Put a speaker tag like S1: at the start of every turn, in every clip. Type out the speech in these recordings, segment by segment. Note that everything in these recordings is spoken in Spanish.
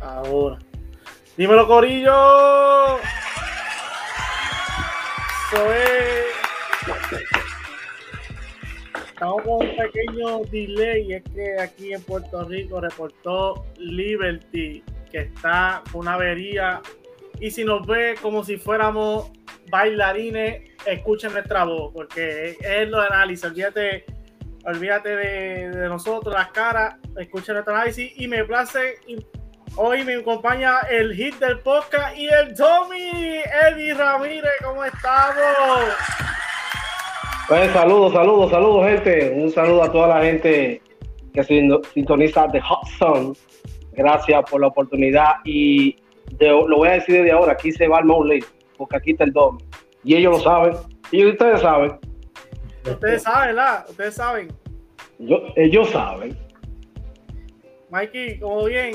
S1: ahora. Dímelo, Corillo. Estamos con un pequeño delay. Es que aquí en Puerto Rico reportó Liberty que está con una avería. Y si nos ve como si fuéramos bailarines, escuchen nuestra voz, porque es lo de análisis. Olvídate, olvídate de, de nosotros, las caras, escuchen nuestro análisis. Y me place Hoy me acompaña el hit del podcast y el Tommy, Eddie Ramírez, ¿cómo estamos?
S2: Pues saludos, saludos, saludos, gente. Un saludo a toda la gente que sintoniza The Hot Sun. Gracias por la oportunidad y lo voy a decir desde ahora, aquí se va el Mowley, porque aquí está el Tommy. Y ellos lo saben, y ustedes saben.
S1: Ustedes saben, ¿verdad? Ustedes saben.
S2: ellos saben.
S1: Mikey, ¿cómo bien?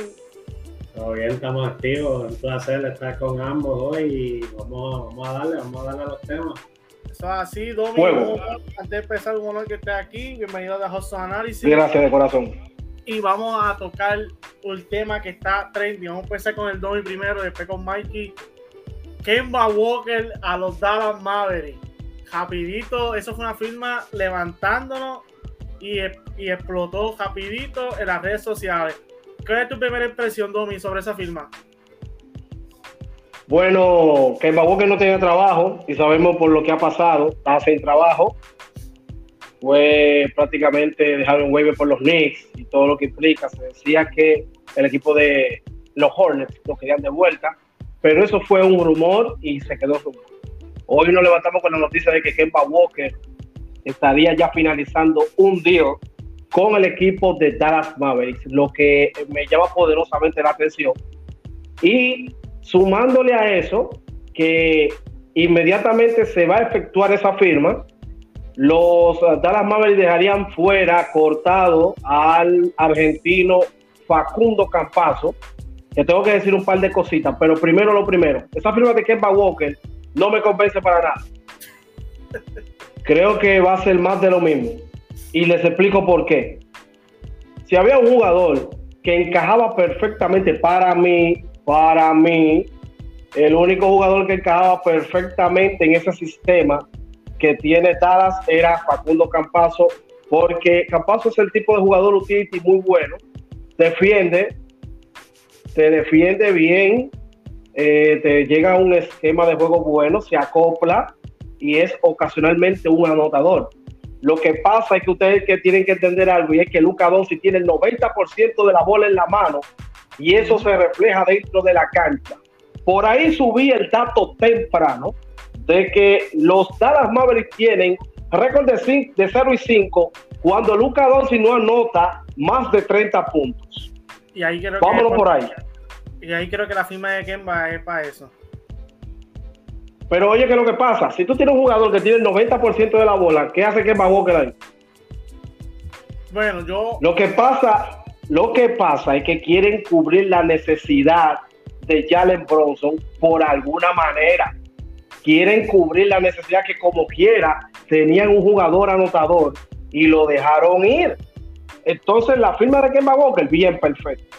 S3: Todo bien, estamos activos. Un placer estar con ambos hoy y vamos, vamos a darle, vamos a darle a los temas.
S1: Eso es así, Domingo. Antes de empezar, un honor que esté aquí. Bienvenido a Host Análisis.
S2: Gracias de corazón.
S1: Y vamos a tocar un tema que está trendy. Vamos a empezar con el Domi primero, después con Mikey. Kemba Walker a los Dallas Mavericks. Rapidito, eso fue una firma levantándonos y, y explotó rapidito en las redes sociales ¿Qué es tu primera impresión, Domi, sobre esa firma?
S2: Bueno, que Walker no tenía trabajo y sabemos por lo que ha pasado, está sin trabajo. Fue prácticamente dejar un waiver por los Knicks y todo lo que implica. Se decía que el equipo de los Hornets lo querían de vuelta, pero eso fue un rumor y se quedó rumor. Hoy nos levantamos con la noticia de que Kemba Walker estaría ya finalizando un deal con el equipo de Dallas Mavericks, lo que me llama poderosamente la atención. Y sumándole a eso, que inmediatamente se va a efectuar esa firma, los Dallas Mavericks dejarían fuera cortado al argentino Facundo Campazo, que tengo que decir un par de cositas, pero primero lo primero, esa firma de Kemba Walker no me convence para nada. Creo que va a ser más de lo mismo y les explico por qué. Si había un jugador que encajaba perfectamente para mí, para mí, el único jugador que encajaba perfectamente en ese sistema que tiene Dallas era Facundo Campazo, porque Campazo es el tipo de jugador utility muy bueno, defiende, te defiende bien, eh, te llega a un esquema de juego bueno, se acopla y es ocasionalmente un anotador. Lo que pasa es que ustedes que tienen que entender algo y es que Luca Doncic tiene el 90% de la bola en la mano y eso se refleja dentro de la cancha. Por ahí subí el dato temprano de que los Dallas Mavericks tienen récord de, de 0 y 5 cuando Luca Doncic no anota más de 30 puntos.
S1: Y ahí creo
S2: Vámonos por ahí.
S1: Y ahí creo que la firma de Kemba es para eso.
S2: Pero oye, ¿qué es lo que pasa? Si tú tienes un jugador que tiene el 90% de la bola, ¿qué hace que Walker ahí?
S1: Bueno, yo.
S2: Lo que pasa, lo que pasa es que quieren cubrir la necesidad de Jalen Bronson por alguna manera. Quieren cubrir la necesidad que, como quiera, tenían un jugador anotador y lo dejaron ir. Entonces, la firma de Kemba Walker, bien perfecto.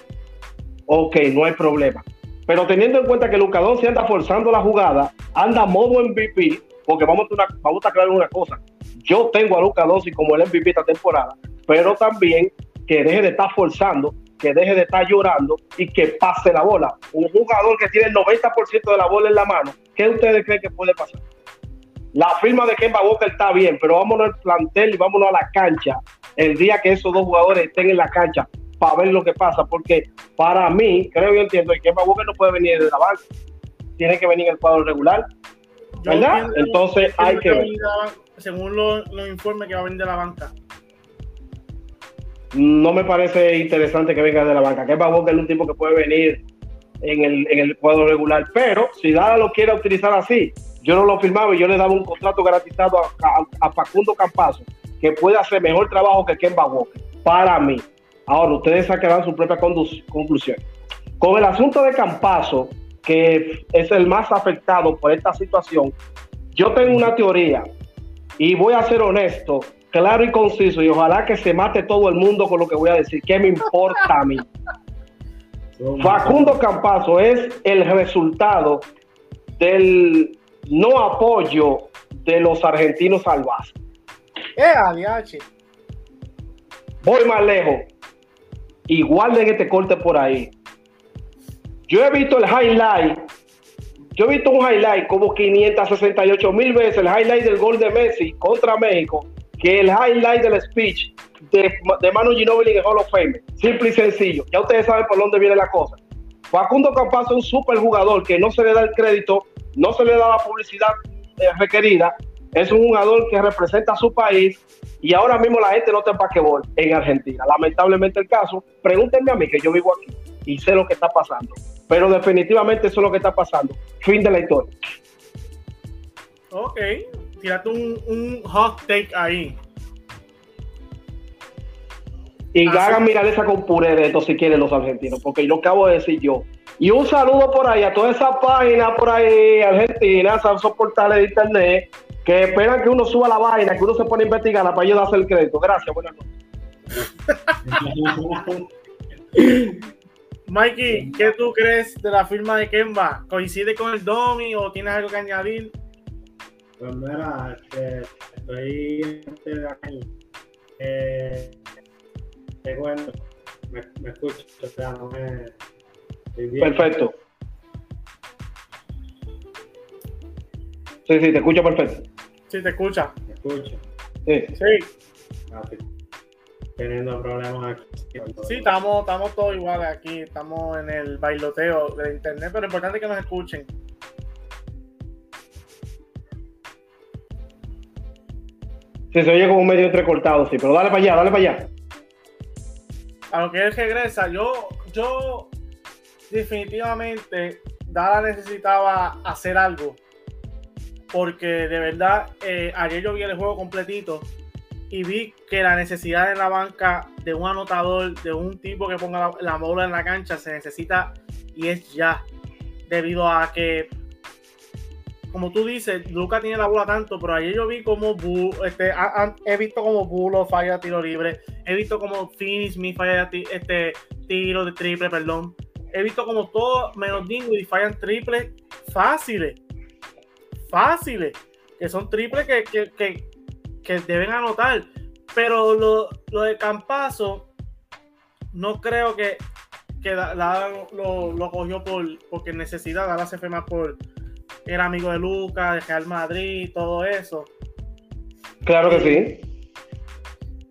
S2: Ok, no hay problema. Pero teniendo en cuenta que Luca se anda forzando la jugada, anda modo MVP, porque vamos a, vamos a aclarar una cosa. Yo tengo a Luca Doncic como el MVP esta temporada, pero también que deje de estar forzando, que deje de estar llorando y que pase la bola. Un jugador que tiene el 90% de la bola en la mano, ¿qué ustedes creen que puede pasar? La firma de Kemba Walker está bien, pero vámonos al plantel y vámonos a la cancha. El día que esos dos jugadores estén en la cancha, para ver lo que pasa, porque para mí, creo y entiendo, que Kemba Walker no puede venir de la banca, tiene que venir en el cuadro regular, ¿verdad? Entonces hay que ver.
S1: Según los informes que va a venir de la banca.
S2: No me parece interesante que venga de la banca. Kemba Walker es un tipo que puede venir en el, en el cuadro regular, pero si Dada lo quiere utilizar así, yo no lo firmaba y yo le daba un contrato garantizado a, a Facundo Campazo, que puede hacer mejor trabajo que Kemba Walker, para mí. Ahora, ustedes sacarán su propia conclusión. Con el asunto de Campazo, que es el más afectado por esta situación, yo tengo una teoría y voy a ser honesto, claro y conciso, y ojalá que se mate todo el mundo con lo que voy a decir. ¿Qué me importa a mí? Facundo Campazo es el resultado del no apoyo de los argentinos al base.
S1: Eh.
S2: Voy más lejos. Igual de este corte por ahí. Yo he visto el highlight. Yo he visto un highlight como 568 mil veces el highlight del gol de Messi contra México que el highlight del speech de, de Manu Ginóbili en Hall of Fame. Simple y sencillo. Ya ustedes saben por dónde viene la cosa. Facundo Campazo es un super jugador que no se le da el crédito, no se le da la publicidad eh, requerida. Es un jugador que representa a su país y ahora mismo la gente no está en basquetbol en Argentina. Lamentablemente el caso. Pregúntenme a mí que yo vivo aquí y sé lo que está pasando. Pero definitivamente eso es lo que está pasando. Fin de la historia.
S1: Ok, tírate un, un hot take ahí.
S2: Y
S1: Así-
S2: hagan mirar esa con puré de esto si quieren los argentinos, porque lo acabo de decir yo. Y un saludo por ahí a toda esa página por ahí, Argentina, esos portales de internet, que esperan que uno suba la vaina, que uno se pone a investigarla para ellos darse el crédito. Gracias, buenas noches.
S1: Mikey, ¿qué tú crees de la firma de Kemba? ¿Coincide con el Domi o tienes algo que añadir?
S3: Pues mira, este, estoy este, de aquí. Eh, te cuento, me, me escucho, o sea, no me. estoy bien.
S2: Perfecto. Sí, sí, te escucho perfecto.
S1: Sí, te escucha.
S3: Me escucho.
S2: Sí.
S1: Sí,
S3: Ah, estoy teniendo problemas aquí.
S1: sí, estamos, estamos todos iguales aquí. Estamos en el bailoteo de internet, pero lo importante es que nos escuchen.
S2: Sí, se oye como medio entrecortado, sí, pero dale para allá, dale para allá.
S1: A lo que él regresa, yo, yo definitivamente Dala necesitaba hacer algo. Porque de verdad, eh, ayer yo vi el juego completito y vi que la necesidad en la banca de un anotador, de un tipo que ponga la, la bola en la cancha, se necesita y es ya. Debido a que, como tú dices, Luca tiene la bola tanto, pero ayer yo vi como este, he visto como Bulo falla tiro libre, he visto como Finney Smith falla ti- este, tiro de triple, perdón. He visto como todos menos Dinwiddie fallan triples fáciles. Fáciles. Que son triples que, que, que, que deben anotar. Pero lo, lo de Campazo, no creo que, que la- la- lo, lo cogió por porque necesidad. Dala se fue más por. Era amigo de Lucas, de Real Madrid, todo eso.
S2: Claro que sí.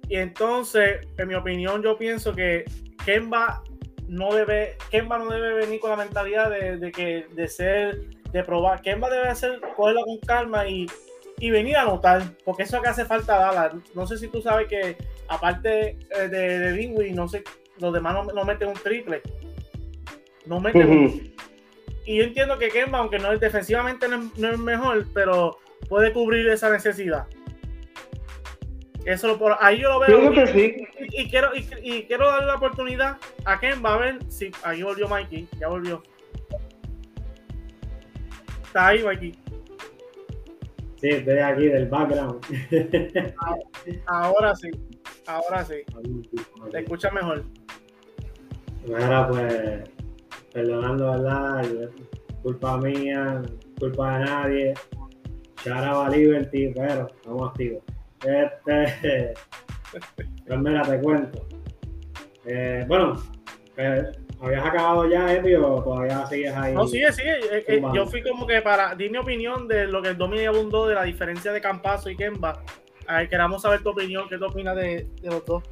S1: Y entonces, en mi opinión, yo pienso que Kemba no debe, Kemba no debe venir con la mentalidad de, de que de ser, de probar. Kemba debe hacer, cogerlo con calma y, y venir a anotar, porque eso es lo que hace falta a Dallas. No sé si tú sabes que aparte eh, de, de no sé, los demás no, no meten un triple. No meten un
S2: Ujú.
S1: y yo entiendo que Kemba, aunque no es defensivamente no es, no es mejor, pero puede cubrir esa necesidad. Eso lo, por ahí yo lo veo.
S2: Sí.
S1: Y, y quiero, y, y quiero darle la oportunidad a Kemba a ver si. Ahí volvió Mikey, ya volvió. Está ahí, Mikey.
S3: Sí, estoy aquí del background.
S1: Ahora sí, ahora sí. Te escucha mejor.
S3: Mira, pues, perdonando, ¿verdad? Culpa mía, culpa de nadie. Shout out a Liberty, pero estamos activos. Este, pues mira, te cuento. Eh, bueno, eh, ¿habías acabado ya, Epi, o todavía sigues ahí?
S1: No, sigue, sigue. Eh, eh, yo fui como que para. Di mi opinión de lo que el Domi abundó de la diferencia de Campazo y Kemba. A ver, queramos saber tu opinión. ¿Qué tú opinas de, de los dos?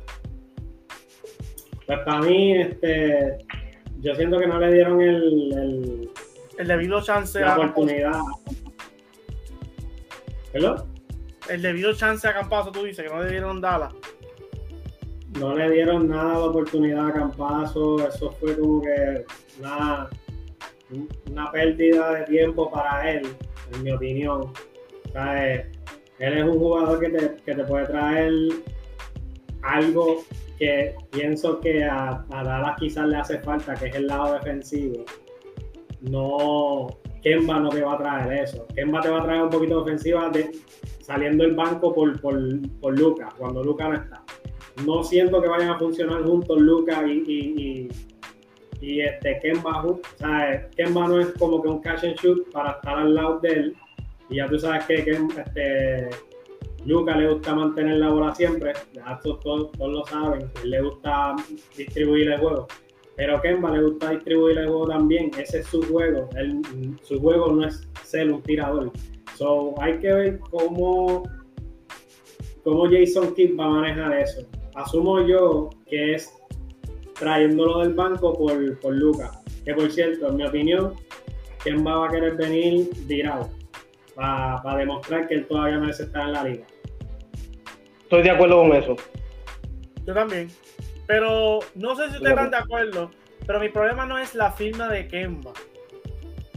S3: Pues para mí, este, yo siento que no le dieron el, el-
S1: El debido chance
S3: la
S1: a
S3: oportunidad. ¿Perdón?
S1: el debido chance a Campazo, tú dices que no debieron darla.
S3: No le dieron nada de oportunidad a Campazo, eso fue como que una, una pérdida de tiempo para él, en mi opinión. O sea, eh, él es un jugador que te, que te puede traer algo que pienso que a, a Dallas quizás le hace falta, que es el lado defensivo. No, Kemba no te va a traer eso. Kemba te va a traer un poquito de ofensiva de, saliendo el banco por, por, por Lucas, cuando Lucas no está no siento que vayan a funcionar juntos Lucas y, y, y, este Kemba Hoop, ¿sabes? Kemba no es como que un catch and shoot para estar al lado de él. Y ya tú sabes que, este, Luca le gusta mantener la bola siempre, todos, todos, lo saben, le gusta distribuir el juego. Pero Kemba le gusta distribuir el juego también, ese es su juego. su juego no es ser un tirador. So, hay que ver cómo, cómo Jason Kidd va a manejar eso. Asumo yo que es trayéndolo del banco por, por Lucas. Que por cierto, en mi opinión, ¿quién va a querer venir virado? Para demostrar que él todavía merece estar en la liga.
S2: Estoy de acuerdo con eso.
S1: Yo también. Pero no sé si ustedes están de acuerdo, pero mi problema no es la firma de Kemba.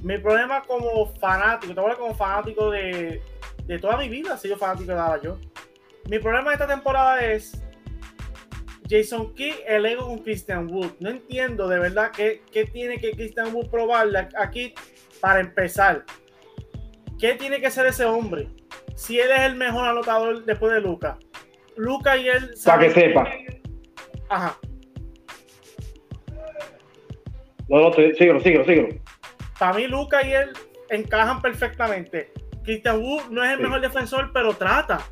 S1: Mi problema como fanático, te voy a como fanático de, de toda mi vida, si yo fanático de Dada yo. Mi problema de esta temporada es Jason Key, el ego con Christian Wood. No entiendo de verdad qué, tiene que Christian Wood probarle aquí para empezar. ¿Qué tiene que ser ese hombre? Si él es el mejor anotador después de Luca. Luca y él.
S2: Para que sepa.
S1: Ajá.
S2: No, no, síguelo, síguelo, síguelo.
S1: Para mí, Luca y él encajan perfectamente. Christian Wood no es el mejor defensor, pero trata.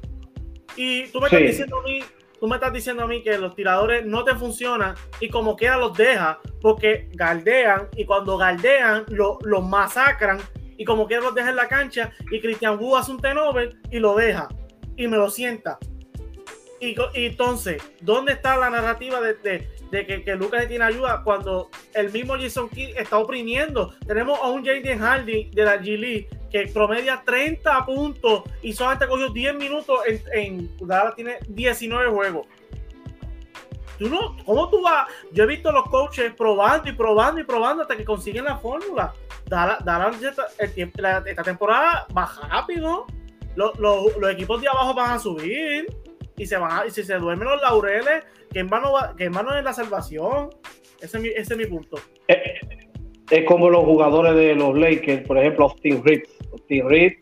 S1: Y tú me estás diciendo a mí tú me estás diciendo a mí que los tiradores no te funcionan y como quiera los deja porque galdean y cuando galdean los masacran y como quiera los deja en la cancha y Cristian Wu hace un tenover y lo deja y me lo sienta. Y, entonces, ¿dónde está la narrativa de, que, que, Lucas tiene ayuda cuando el mismo Jason Kidd está oprimiendo? Tenemos a un Jaden Hardy de la G League que promedia 30 puntos y solamente cogió 10 minutos en, en tiene 19 juegos. ¿Tú no, ¿Cómo tú vas? Yo he visto a los coaches probando y probando y probando hasta que consiguen la fórmula. esta temporada va rápido. Los, los, equipos de abajo van a subir y se van y si se duermen los laureles, que en vano es la salvación. Ese es mi, ese es mi punto.
S2: Eh, es como los jugadores de los Lakers, por ejemplo, Austin Reeves. Austin Reeves,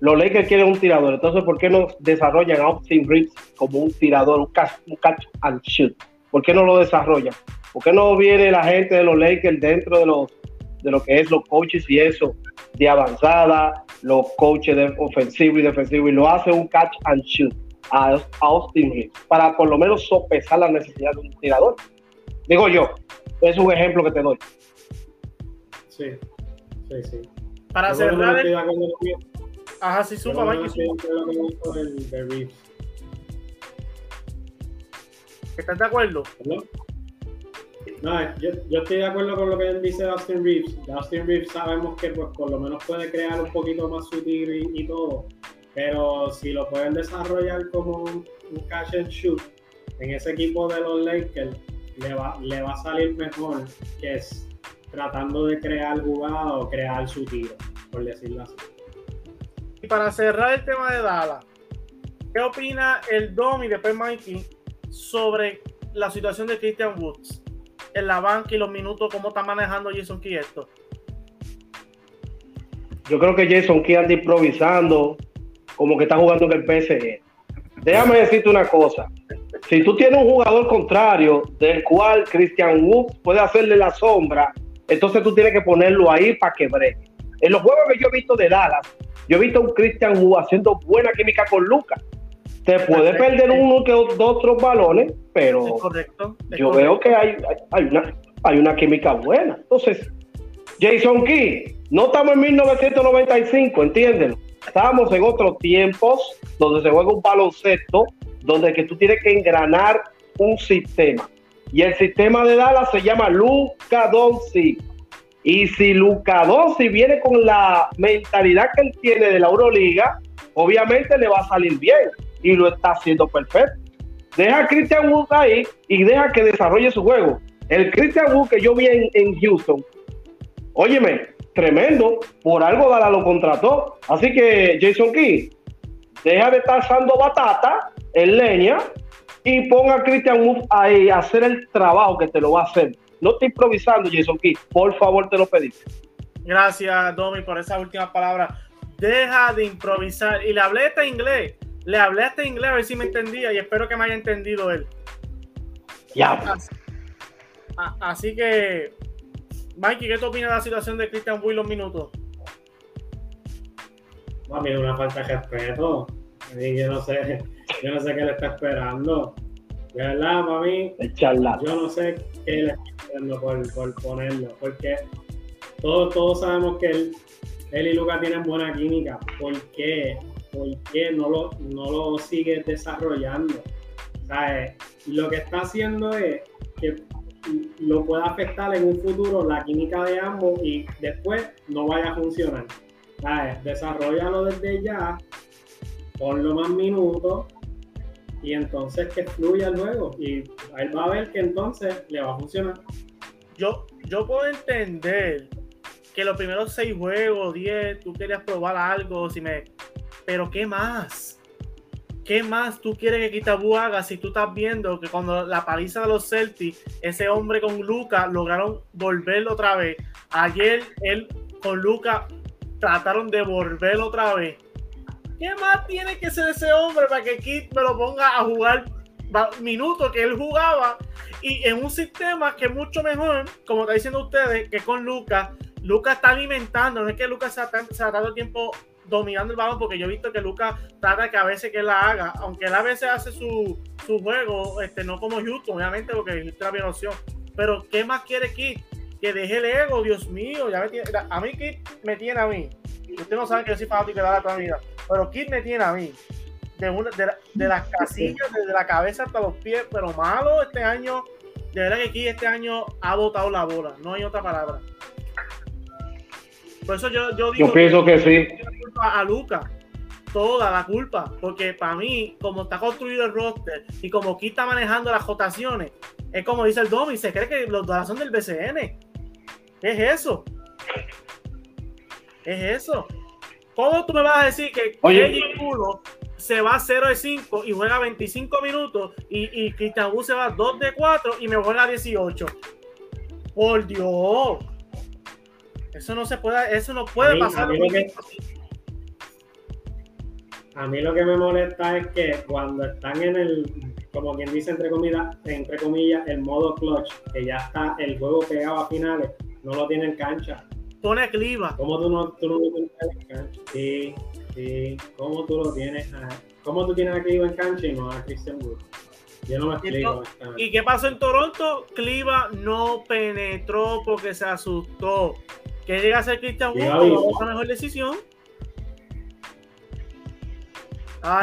S2: los Lakers quieren un tirador, entonces ¿por qué no desarrollan a Austin Reeves como un tirador, un catch, and shoot? ¿Por qué no lo desarrollan? ¿Por qué no viene la gente de los Lakers dentro de los de lo que es los coaches y eso de avanzada, los coaches de ofensivo y defensivo y lo hace un catch and shoot a Austin Reeves para por lo menos sopesar la necesidad de un tirador? Digo yo, es un ejemplo que te doy.
S3: Sí, sí, sí.
S1: Para cerrar. El... Ajá, sí, suma, Mike. ¿Estás de acuerdo?
S3: No, yo, yo, estoy de acuerdo con lo que dice Dustin Reeves. Dustin Reeves sabemos que pues por lo menos puede crear un poquito más sutil y, todo, pero si lo pueden desarrollar como un, catch and shoot en ese equipo de los Lakers, le va, le va a salir mejor que es tratando de crear jugada o crear su tiro, por decirlo así.
S1: Y para cerrar el tema de Dallas, ¿qué opina el Dom y después Mikey sobre la situación de Christian Woods en la banca y los minutos, cómo está manejando Jason Key esto?
S2: Yo creo que Jason Key anda improvisando, como que está jugando en el PSG. Déjame decirte una cosa. Si tú tienes un jugador contrario del cual Christian Woods puede hacerle la sombra entonces tú tienes que ponerlo ahí para que bregue. En los juegos que yo he visto de Dallas, yo he visto a un Christian Wu haciendo buena química con Lucas. Te puede perder uno que dos otros balones, pero yo veo que hay, hay, una, hay una química buena. Entonces, Jason Key, no estamos en 1995, entiéndelo. Estamos en otros tiempos donde se juega un baloncesto, donde que tú tienes que engranar un sistema. Y el sistema de Dallas se llama Luca Doncic. Y si Luca Doncic viene con la mentalidad que él tiene de la Euroliga, obviamente le va a salir bien. Y lo está haciendo perfecto. Deja a Christian Wood ahí y deja que desarrolle su juego. El Christian Wood que yo vi en, Houston, óyeme, tremendo. Por algo Dallas lo contrató. Así que Jason Key, deja de estar usando batata en leña y ponga a Christian Wood ahí a hacer el trabajo que te lo va a hacer. No estoy improvisando, Jason Key. Por favor, te lo pedí.
S1: Gracias, Domi, por esa última palabra. Deja de improvisar. Y le hablé este inglés. Le hablé este inglés a ver si me entendía y espero que me haya entendido él.
S2: Ya.
S1: Así, así que Mikey, ¿qué tú opinas de la situación de Christian Wood los minutos?
S3: Es una falta de respeto. Yo no sé, yo no sé qué le está esperando. De verdad, para mí, yo no sé qué le está esperando por, por ponerlo. Porque todos, todos sabemos que él, él y Lucas tienen buena química. ¿Por qué? ¿Por qué no lo, no lo sigue desarrollando? ¿Sabes? Lo que está haciendo es que lo pueda afectar en un futuro la química de ambos y después no vaya a funcionar. ¿Sabes? Desarrollalo desde ya, ponlo más minutos y entonces que fluya luego. Y él va a ver que entonces le va a funcionar.
S1: Yo, yo puedo entender que los primeros seis juegos, diez, tú querías probar algo, si me... pero ¿qué más? ¿Qué más tú quieres que Kitabu haga si tú estás viendo que cuando la paliza de los Celtics, ese hombre con Luca lograron volverlo otra vez? Ayer él con Luca trataron de volverlo otra vez. ¿Qué más tiene que ser ese hombre para que Kit me lo ponga a jugar minutos que él jugaba y en un sistema que es mucho mejor, como está diciendo ustedes, que con Luca? Luca está alimentando, no es que Luca se ha, tiempo dominando el balón, porque yo he visto que Lucas trata que a veces que la haga, aunque él a veces hace su, juego, este, no como Houston, obviamente, porque Houston es la opción. Pero, ¿qué más quiere Kit? Que deje el ego, Dios mío, ya me a mí Kit me tiene a mí. Usted no sabe que yo soy fanático de la toda la vida, pero Kit me tiene a mí. De, una, de, las casillas, desde la cabeza hasta los pies, pero malo este año. De verdad que Kit este año ha botado la bola, no hay otra palabra. Por eso yo, yo digo.
S2: Yo pienso que, sí.
S1: A Luca. Toda la culpa. Porque para mí, como está construido el roster y como aquí está manejando las jotaciones, es como dice el Domi, se cree que los dos son del BCN. es eso? es eso? ¿Cómo tú me vas a decir que Oye. se va 0 de 5 y juega 25 minutos y, y Cristian se va 2 de 4 y me juega 18? Por Dios. Eso no se puede, eso no puede pasar.
S3: A mí, lo que, me molesta es que cuando están en el, como quien dice entre comillas, entre comillas, el modo clutch, que ya está el juego pegado a finales, no lo tiene en cancha.
S1: Pone cliva.
S3: ¿Cómo tú no, tú no lo tienes en cancha? Sí, sí. ¿Cómo tú lo tienes? ¿Cómo tú tienes a Cliva en cancha y no a Christian Wood? Yo no me explico.
S1: ¿Y qué pasó en Toronto? Cliva no penetró porque se asustó que llega a ser Cristian Wood la mejor decisión.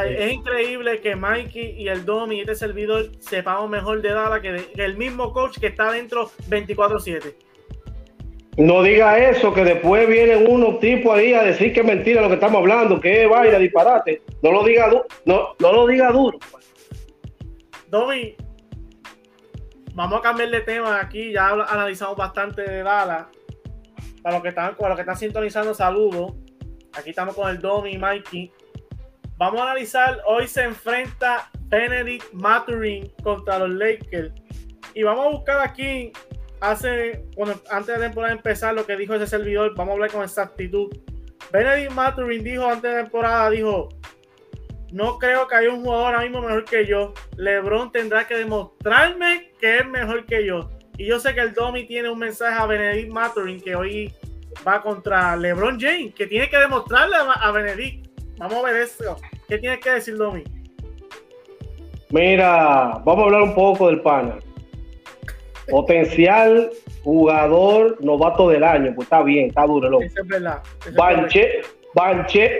S1: Es increíble que Mikey y el Domi y este servidor sepamos mejor de Dala que, el mismo coach que está dentro 24-7.
S2: No diga eso, que después vienen unos tipos ahí a decir que es mentira lo que estamos hablando, que es vaina, disparate. No lo diga, no, no lo diga duro.
S1: Domi, vamos a cambiar de tema aquí. Ya analizamos bastante de Dala para los que están, para los que están sintonizando, saludos. Aquí estamos con el Domi y Mikey. Vamos a analizar, hoy se enfrenta Benedict Maturin contra los Lakers. Y vamos a buscar aquí, hace, bueno, antes de la temporada empezar, lo que dijo ese servidor, vamos a hablar con exactitud. Benedict Maturin dijo antes de la temporada, dijo, no creo que haya un jugador ahora mismo mejor que yo. LeBron tendrá que demostrarme que es mejor que yo. Y yo sé que el Domi tiene un mensaje a Benedict Maturin que hoy va contra LeBron James, que tiene que demostrarle a Benedict. Vamos a ver eso. ¿Qué tiene que decir Domi?
S2: Mira, vamos a hablar un poco del pana. Potencial jugador novato del año, pues está bien, está duro. Loco. Es verdad.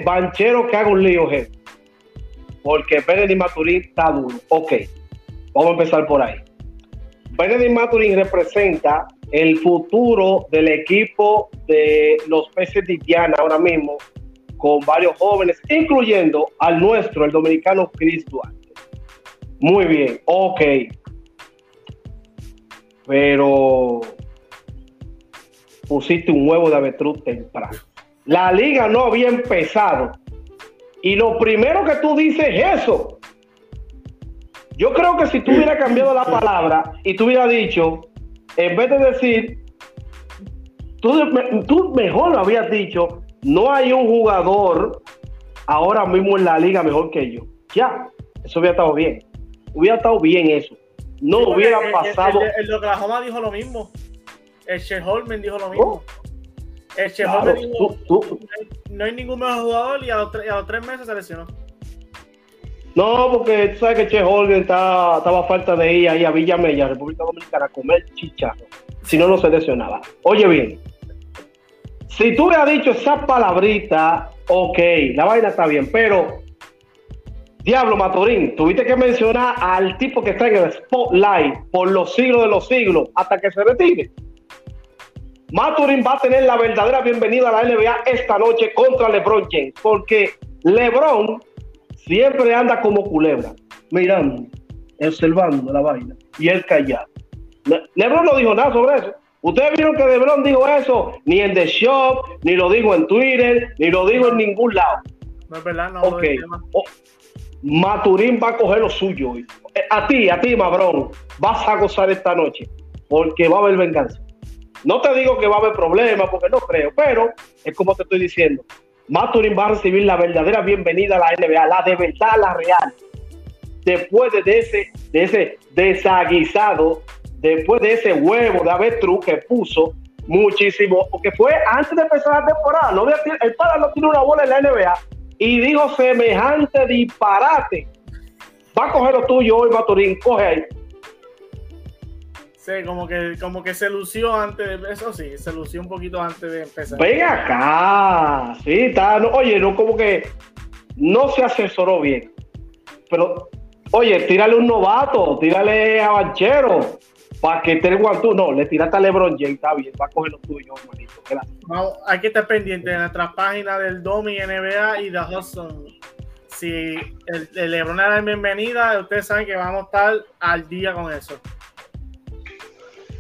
S2: banchero que haga un lío, gente. Porque Benedict Maturin está duro. Ok, vamos a empezar por ahí. Benedict Maturin representa el futuro del equipo de los peces de Indiana ahora mismo, con varios jóvenes, incluyendo al nuestro, el dominicano Chris Duarte. Muy bien, ok. Pero pusiste un huevo de avestruz temprano. La liga no había empezado. Y lo primero que tú dices es eso. Yo creo que si tú hubieras cambiado la palabra y tú hubieras dicho, en vez de decir, tú, mejor lo habías dicho, no hay un jugador ahora mismo en la liga mejor que yo. Ya, eso hubiera estado bien. Hubiera estado bien eso. No hubiera pasado.
S1: El, el, Oklahoma dijo lo mismo. El Sheholmen dijo lo mismo. El Sheholmen dijo, no hay ningún mejor jugador y a los, a los tres meses se lesionó.
S2: No, porque tú sabes que Che Holgen está, estaba a falta de ir ahí a Villa Mella, República Dominicana, a comer chicharro. Si no, no se lesionaba. Oye bien, si tú me has dicho esa palabrita, ok, la vaina está bien, pero Diablo Maturín, tuviste que mencionar al tipo que está en el spotlight por los siglos de los siglos hasta que se retire. Maturín va a tener la verdadera bienvenida a la NBA esta noche contra LeBron James, porque LeBron siempre anda como culebra, mirando, observando la vaina y él callado. LeBron no dijo nada sobre eso. Ustedes vieron que LeBron dijo eso ni en The Shop, ni lo dijo en Twitter, ni lo dijo en ningún lado.
S1: No es verdad, no.
S2: Okay. Oh, Maturín va a coger lo suyo a ti, a ti, Mabrón, vas a gozar esta noche porque va a haber venganza. No te digo que va a haber problemas porque no creo, pero es como te estoy diciendo. Maturin va a recibir la verdadera bienvenida a la NBA, la de verdad, la real. Después de ese, ese desaguisado, después de ese huevo de avestruz que puso muchísimo, porque fue antes de empezar la temporada. No el para no tiene una bola en la NBA y dijo semejante disparate. Va a coger lo tuyo hoy, Maturín, coge ahí.
S1: Sí, como que, como que se lució antes, de, eso sí, se lució un poquito antes de empezar.
S2: Venga acá, sí, está, oye, no, como que no se asesoró bien. Pero, oye, tírale un novato, tírale a Banchero, para que te guantú. No, le tiraste a LeBron James, está bien, va a coger lo tuyo, hermanito.
S1: Vamos, hay que estar pendiente de nuestras páginas del Domi NBA y de Hudson. Si el, el LeBron era bienvenida, ustedes saben que vamos a estar al día con eso.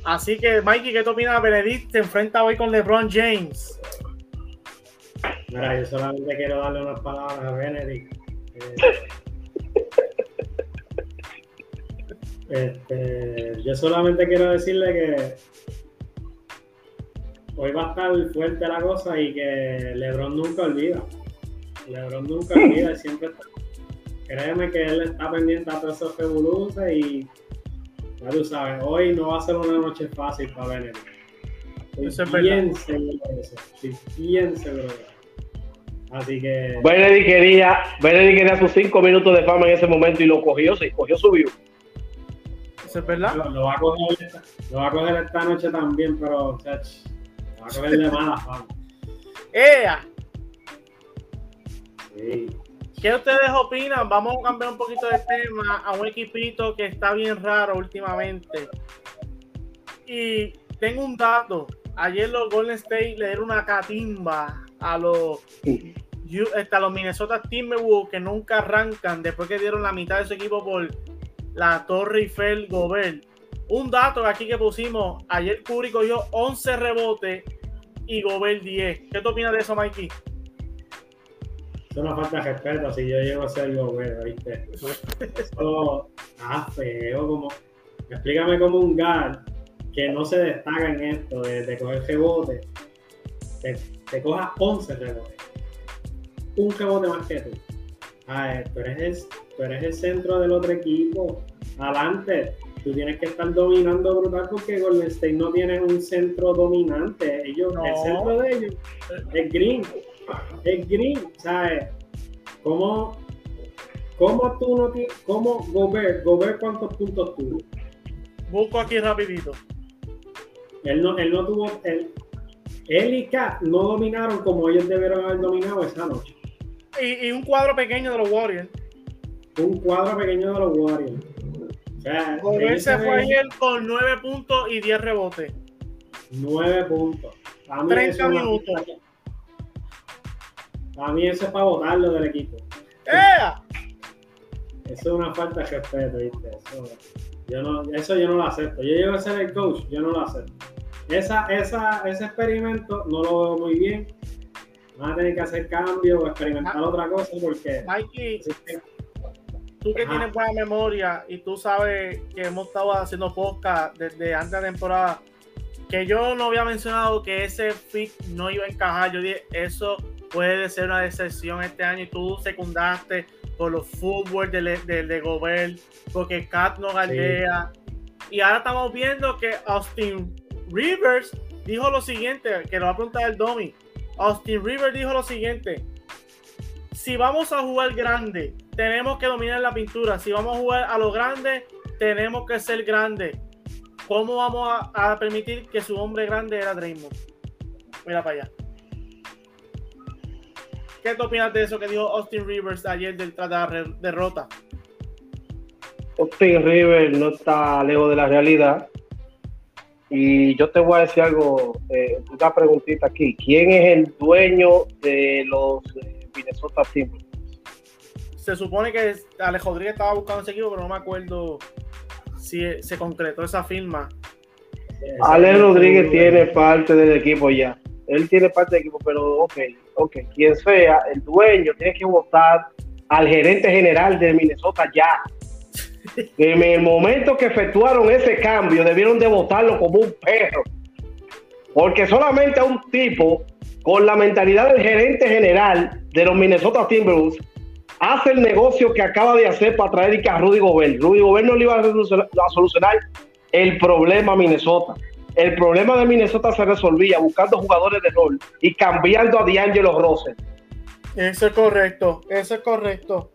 S1: Así que, Mikey, ¿qué te opinas? Benedict se enfrenta hoy con LeBron James.
S3: Mira, yo solamente quiero darle unas palabras a Benedict. este, yo solamente quiero decirle que hoy va a estar fuerte la cosa y que LeBron nunca olvida. LeBron nunca olvida y siempre está. Créeme que él está pendiente a todos esos revoluciones y ya tú sabes, hoy no va a ser una noche fácil para Benedict. Estoy bien seguro de eso. Estoy bien seguro de eso. Así que.
S2: Benedict quería, Benedict quería sus cinco minutos de fama en ese momento y lo cogió, sí, cogió su view.
S1: ¿Eso es verdad?
S3: Lo, va a coger, lo va a coger esta noche también, pero chach, lo va a coger de mala fama.
S1: ¡Ea! Sí. ¿Qué ustedes opinan? Vamos a cambiar un poquito de tema a un equipito que está bien raro últimamente. Y tengo un dato. Ayer los Golden State le dieron una catimba a los, a los Minnesota Timberwolves que nunca arrancan después que dieron la mitad de su equipo por la Torre Eiffel Gobert. Un dato aquí que pusimos. Ayer Curry cogió 11 rebotes y Gobert 10. ¿Qué te opinas de eso, Mikey?
S3: es una falta respeto si yo llego a ser bueno, ¿viste? Eso, ah, feo, como, explícame como un guard que no se destaca en esto de, de coger rebote, te, te cojas 11 rebotes, un rebote más que tú. Ah, tú, eres el, tú eres el centro del otro equipo, adelante, tú tienes que estar dominando brutal porque Golden State no tiene un centro dominante. Ellos, el centro de ellos es Green es Green, ¿sabes? ¿Cómo, cómo tú no tienes, cómo Gobert, Gobert cuántos puntos tuvo?
S1: Busco aquí rapidito.
S3: Él no, él no tuvo, él, él y Kat no dominaron como ellos debieron haber dominado esa noche.
S1: Y, y un cuadro pequeño de los Warriors.
S3: Un cuadro pequeño de los Warriors. O sea,
S1: Gobert se fue ayer con 9 puntos y 10 rebotes.
S3: 9 puntos.
S1: 30 minutos.
S3: A mí eso es para votarlo del equipo.
S1: ¡Ea!
S3: Eso es una falta de respeto, ¿viste? Eso yo no, eso yo no lo acepto. Yo llego a ser el coach, yo no lo acepto. Esa, esa, ese experimento no lo veo muy bien. Van a tener que hacer cambios o experimentar ah. otra cosa porque.
S1: Mikey, tú que tienes buena memoria y tú sabes que hemos estado haciendo podcast desde antes de la temporada, que yo no había mencionado que ese fit no iba a encajar. Yo dije, eso puede ser una decepción este año y tú secundaste por los fútbol de, de, Gobert, porque Cat no galdea. Y ahora estamos viendo que Austin Rivers dijo lo siguiente, que lo va a preguntar el Domi. Austin Rivers dijo lo siguiente. Si vamos a jugar grande, tenemos que dominar la pintura. Si vamos a jugar a lo grande, tenemos que ser grande. ¿Cómo vamos a, permitir que su hombre grande era Draymond? Mira para allá. ¿Qué te opinas de eso que dijo Austin Rivers ayer del de la derrota?
S2: Austin Rivers no está lejos de la realidad. Y yo te voy a decir algo, eh, una preguntita aquí. ¿Quién es el dueño de los eh, Minnesota Timberwolves?
S1: Se supone que Alex Rodríguez estaba buscando ese equipo, pero no me acuerdo si se concretó esa firma.
S2: Alex Rodríguez tiene parte del equipo ya. Él tiene parte del equipo, pero ok, ok. Quien sea, el dueño tiene que votar al gerente general de Minnesota ya en el momento que efectuaron ese cambio, debieron de votarlo como un perro. Porque solamente a un tipo con la mentalidad del gerente general de los Minnesota Timberwolves hace el negocio que acaba de hacer para traer a Rudy Gobert. Rudy Gobert no le iba a solucionar el problema a Minnesota. El problema de Minnesota se resolvía buscando jugadores de rol y cambiando a D'Angelo Russell.
S1: Eso es correcto, eso es correcto.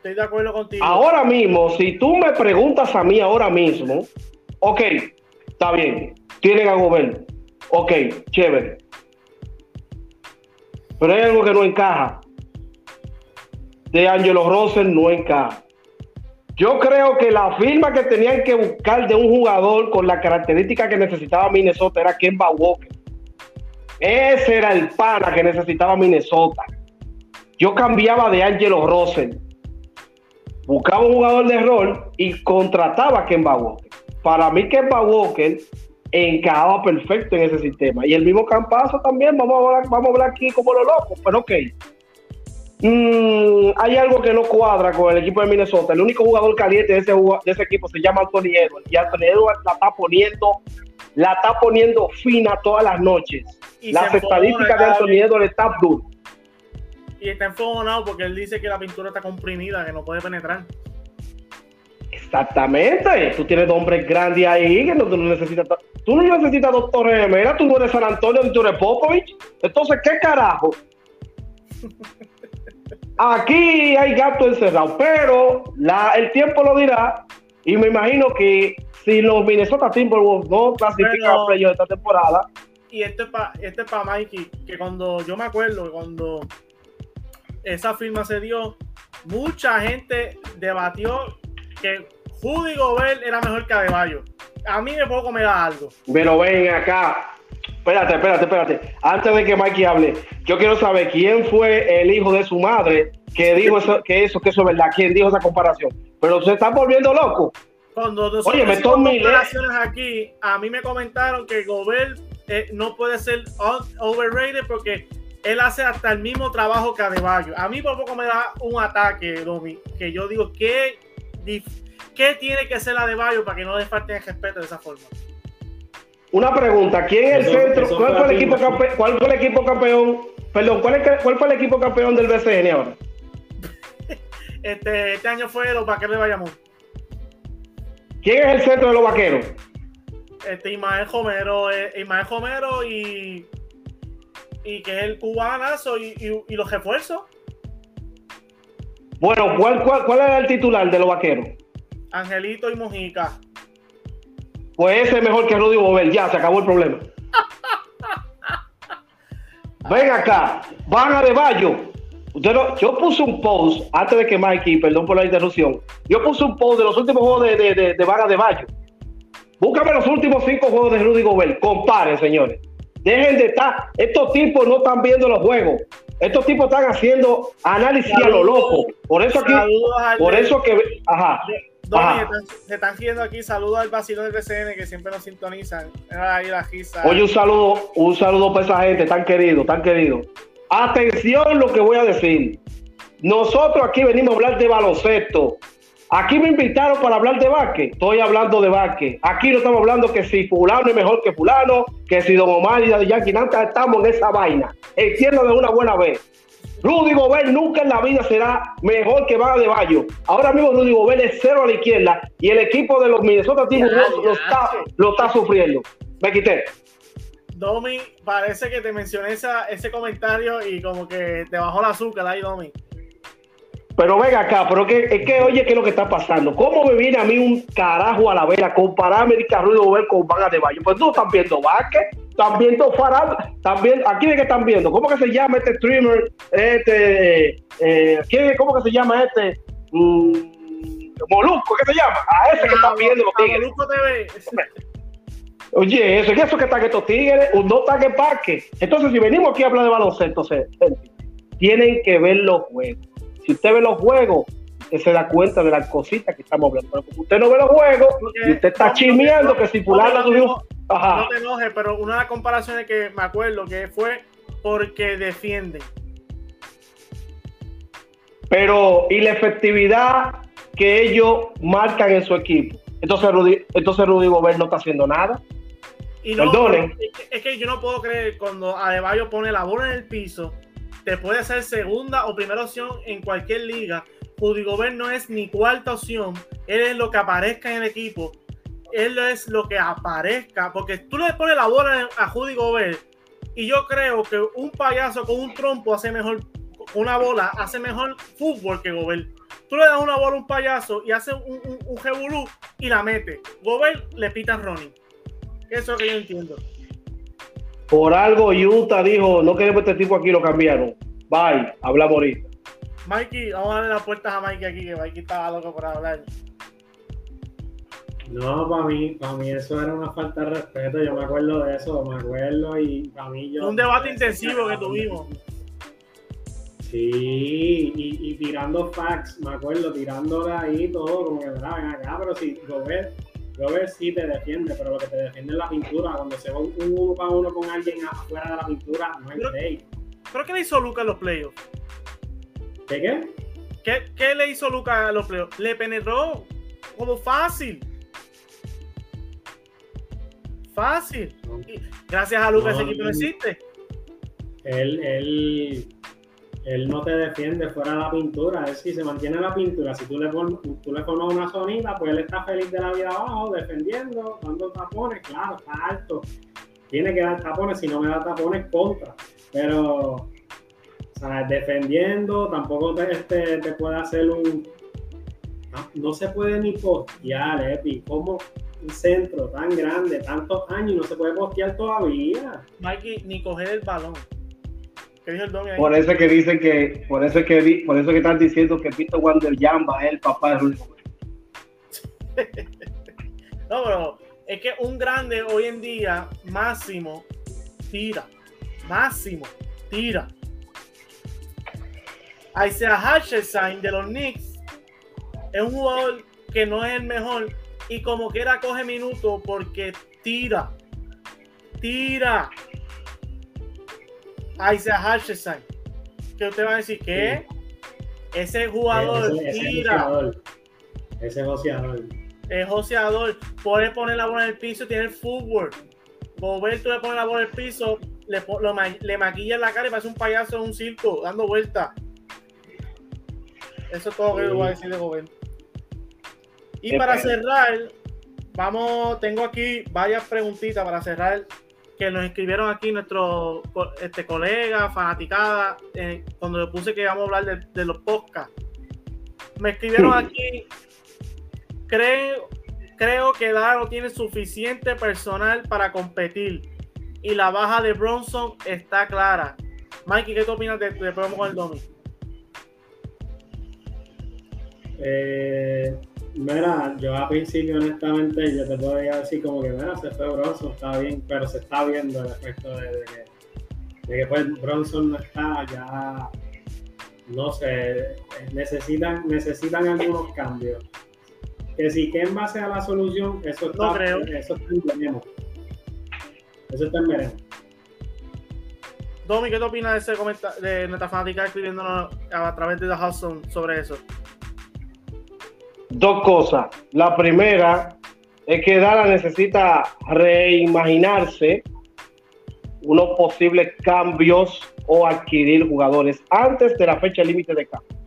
S1: Estoy de acuerdo contigo.
S2: Ahora mismo, si tú me preguntas a mí ahora mismo, ok, está bien, tienen a Gobern, ok, chévere. Pero hay algo que no encaja. De Angelo Rosen no encaja. Yo creo que la firma que tenían que buscar de un jugador con la característica que necesitaba Minnesota era Kemba Walker. Ese era el pana que necesitaba Minnesota. Yo cambiaba de Angelo Rosen buscaba un jugador de rol y contrataba a Kemba Walker. Para mí, Kemba Walker encajaba perfecto en ese sistema. Y el mismo Campazo también, vamos a hablar, vamos a hablar aquí como lo loco, pero ok. Mm, hay algo que no cuadra con el equipo de Minnesota. El único jugador caliente de ese, de ese equipo se llama Anthony Edwards. Y Anthony Edwards la está poniendo, la está poniendo fina todas las noches. las estadísticas de Anthony Edwards están duras
S1: y está enfogonado porque él dice que la pintura está comprimida, que no puede penetrar.
S2: Exactamente, tú tienes hombres grandes ahí que no, tú no necesitas. Tú no necesitas doctor Mira, tú no eres San Antonio, tú eres Popovich. Entonces, ¿qué carajo? Aquí hay gato encerrado, pero la, el tiempo lo dirá. Y me imagino que si los Minnesota Timberwolves no clasifican a playoff esta temporada.
S1: Y este es para este Mikey, que cuando yo me acuerdo, cuando esa firma se dio, mucha gente debatió que Judy Gobert era mejor que Adebayo. A mí me poco me da algo.
S2: Pero ven acá. Espérate, espérate, espérate. Antes de que Mikey hable, yo quiero saber quién fue el hijo de su madre que dijo eso, que eso, que eso es verdad. ¿Quién dijo esa comparación? Pero se están volviendo loco.
S1: Cuando Oye, me comparaciones aquí, a mí me comentaron que Gobert eh, no puede ser overrated porque él hace hasta el mismo trabajo que Adebayo. A mí por poco me da un ataque, Domi, que yo digo, ¿qué, qué tiene que ser Adebayo para que no le falte el respeto de esa forma?
S2: Una pregunta, ¿quién es el centro? ¿Cuál fue el, equipo campeón, ¿Cuál fue el equipo campeón? Perdón, ¿cuál, ¿cuál fue el equipo campeón del BCN ahora?
S1: este, este año fue los vaqueros de Bayamón.
S2: ¿Quién es el centro de los vaqueros?
S1: Este, Imael Homero, eh, Imael Homero y y que es el cubanazo y, y, los refuerzos.
S2: Bueno, ¿cuál, cuál, cuál era el titular de los vaqueros?
S1: Angelito y Mojica.
S2: Pues ese es mejor que Rudy Bobel, ya se acabó el problema. Ven acá, van a de Bayo. yo puse un post antes de que Mikey, perdón por la interrupción. Yo puse un post de los últimos juegos de, de, de, de Vaga de Bayo. Búscame los últimos cinco juegos de Rudy Gobel. Comparen, señores. Dejen de estar. Estos tipos no están viendo los juegos. Estos tipos están haciendo análisis a lo loco. Por eso aquí. Por eso que. Ajá.
S1: se están siguiendo aquí. Saludos al vacío del BCN que siempre nos sintonizan. Ahí la
S2: Oye, un saludo, un saludo para esa gente tan querido, tan querido. Atención lo que voy a decir. Nosotros aquí venimos a hablar de baloncesto. Aquí me invitaron para hablar de básquet. Estoy hablando de básquet. Aquí no estamos hablando que si fulano es mejor que fulano, que si Don Omar y de Yankee Nanta estamos en esa vaina. Entiendo de una buena vez. Rudy Gobert nunca en la vida será mejor que Vaga de Bayo. Ahora mismo Rudy Gobert es cero a la izquierda y el equipo de los Minnesota Timberwolves lo, está, lo está sufriendo. Me quité.
S1: Domi, parece que te mencioné esa, ese comentario y como que te bajó el azúcar ahí, Domi.
S2: Pero venga acá, pero que, es que oye, ¿qué es lo que está pasando? ¿Cómo me viene a mí un carajo a la vela comparar a América Ruido ver con Vaga de Bayo? Pues tú estás viendo Vázquez, están viendo Farad, también, ¿a quién es que están viendo? ¿Cómo que se llama este streamer? Este, eh, ¿quién, ¿cómo que se llama este? Mm, Molusco, ¿qué se llama? A ese que están viendo los tigres. Molusco TV. Oye, eso, es eso que están estos tigres, un dos en parque. Entonces, si venimos aquí a hablar de baloncesto, tienen que ver los juegos si usted ve los juegos, usted se da cuenta de las cositas que estamos hablando. Pero como usted no ve los juegos y usted está no, que si fulano
S1: subió. No te enojes, pero una de las comparaciones que me acuerdo que fue porque defienden.
S2: Pero, ¿y la efectividad que ellos marcan en su equipo? Entonces Rudy, entonces Rudy Gobert no está haciendo nada.
S1: Y no, es, que, es que yo no puedo creer cuando Adebayo pone la bola en el piso te puede ser segunda o primera opción en cualquier liga. Judy Gobert no es ni cuarta opción, él es lo que aparezca en el equipo, él es lo que aparezca, porque tú le pones la bola a Judy Gobert y yo creo que un payaso con un trompo hace mejor, una bola hace mejor fútbol que Gobert. Tú le das una bola a un payaso y hace un, un, y la mete. Gobert le pita a Ronnie. Eso es lo que yo entiendo.
S2: Por algo Utah dijo, no queremos este tipo aquí, lo cambiaron. Bye, hablamos ahorita.
S1: Mikey, vamos a darle las puertas a Mikey aquí, que Mikey estaba loco por hablar.
S3: No, para mí, para mí eso era una falta de respeto, yo me acuerdo de eso, me acuerdo y para mí yo...
S1: Un debate intensivo que tuvimos.
S3: Sí, y, tirando facts, me acuerdo, tirándole ahí todo, como que, verdad, ven acá, pero si lo ves Robert sí te defiende, pero lo que te defiende es la pintura. Cuando se va un uno para uno con alguien afuera de la pintura, no hay play.
S1: ¿Pero qué le hizo Lucas en los playoffs?
S3: ¿Qué qué?
S1: ¿Qué, qué le hizo Lucas a los playoffs? Le penetró como fácil. Fácil. gracias a Lucas ese equipo no existe.
S3: Él, él él no te defiende fuera de la pintura. Es si se mantiene la pintura, si tú le, tú le formas una sonida, pues él está feliz de la vida abajo, defendiendo, dando tapones, claro, está alto. Tiene que dar tapones, si no me da tapones, contra. Pero, o sea, defendiendo, tampoco te, este, te puede hacer un. No, se puede ni postear, Epi. Como un centro tan grande, tantos años, no se puede postear todavía.
S1: Mikey, ni coger el balón.
S2: Por eso que dicen que, por eso que por eso que están diciendo que Pito Wander Yamba es el papá de Rudy
S1: no, pero es que un grande hoy en día, máximo, tira. Máximo, tira. Isaiah Hatchersign de los Knicks es un jugador que no es el mejor y como quiera coge minutos porque tira. Tira. Isaiah Hatcherson. Que usted va a decir que ese jugador
S3: ese, tira. Ese joseador.
S1: Es joseador. Puede poner la bola en el piso, tiene el fútbol. Gobert, tú le pones la bola en el piso, le, le maquilla en la cara y parece un payaso en un circo, dando vueltas. Eso es todo lo que voy a decir de Gobert. Y para cerrar, vamos, tengo aquí varias preguntitas para cerrar que nos escribieron aquí nuestros este, colegas, fanaticada, eh, cuando le puse que íbamos a hablar de, los podcasts. Me escribieron aquí, creo, creo que Daro tiene suficiente personal para competir y la baja de Bronson está clara. Mikey, ¿qué tú opinas de, de con el Domi?
S3: Eh, Mira, yo a principio, honestamente, yo te podría decir como que, mira, se fue Bronson, está bien, pero se está viendo el efecto de, que, de que pues Bronson no está, ya, no sé, necesitan, necesitan algunos cambios. Que si que en base a la solución, eso está,
S1: no creo.
S3: eso está en veremos. Eso está en veremos.
S1: Domi, ¿qué te opinas de ese comentario de nuestra fanática escribiéndonos a través de The Hudson sobre eso?
S2: Dos cosas. La primera es que Dala necesita reimaginarse unos posibles cambios o adquirir jugadores antes de la fecha límite de cambio.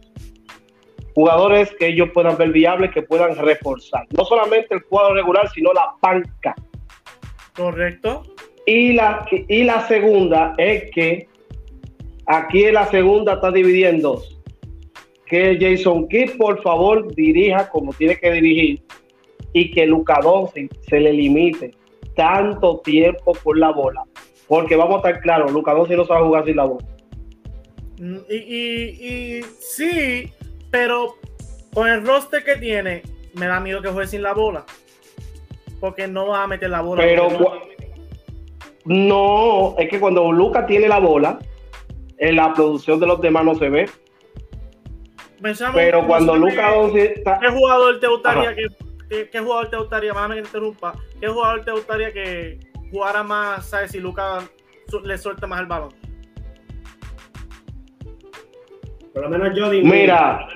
S2: Jugadores que ellos puedan ver viables, que puedan reforzar. No solamente el cuadro regular, sino la banca.
S1: Correcto.
S2: Y la, y la segunda es que aquí en la segunda está dividiendo Que Jason Kidd, por favor, dirija como tiene que dirigir y que Luca Doncic se le limite tanto tiempo por la bola. Porque vamos a estar claros, Luca Doncic no sabe jugar sin la bola.
S1: Mm, y, y, sí, pero con el roster que tiene, me da miedo que juegue sin la bola. Porque no va a meter la bola.
S2: Pero no, es que cuando Luca tiene la bola, en la producción de los demás no se ve. Pero cuando Luca
S1: ¿Qué jugador te gustaría que, qué, jugador te gustaría, que interrumpa, qué jugador te gustaría que jugara más, sabes, si Luca le suelta más el balón?
S3: Por lo menos yo digo.
S2: Mira,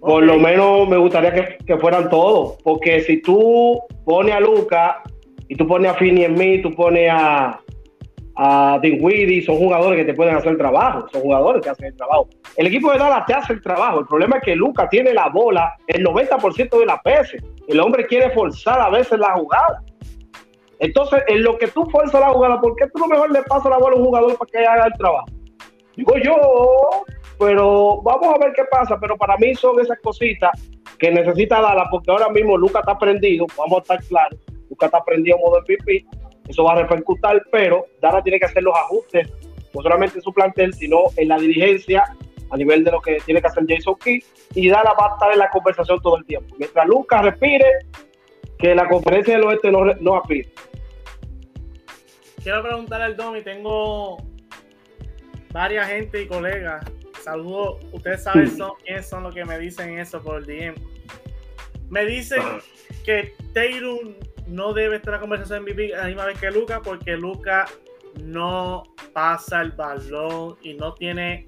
S2: por lo menos me gustaría que, fueran todos, porque si tú pones a Luca y tú pones a Finney en mí, tú pones a, a Dinwiddie, son jugadores que te pueden hacer el trabajo, son jugadores que hacen el trabajo. El equipo de Dallas te hace el trabajo, el problema es que Luca tiene la bola el 90% de la PS, el hombre quiere forzar a veces la jugada. Entonces, en lo que tú fuerzas la jugada, ¿por qué tú no mejor le pasas la bola a un jugador para que haga el trabajo? Digo yo, pero vamos a ver qué pasa. Pero para mí son esas cositas que necesita Dallas, porque ahora mismo Luca está prendido, vamos a estar claros, Luca está prendido en modo MVP, eso va a repercutir, pero Dallas tiene que hacer los ajustes, no solamente en su plantel, sino en la dirigencia, a nivel de lo que tiene que hacer Jason Key, y Dallas va a estar en la conversación todo el tiempo. Mientras Luca respire, que la conferencia del oeste no, no aspire.
S1: Quiero preguntarle al Domi, tengo varias gente y colegas saludos. Ustedes saben quiénes son los que me dicen eso por el DM. Me dicen que Taylor no debe estar la conversación MVP a la misma vez que Luca porque Luca no pasa el balón y no tiene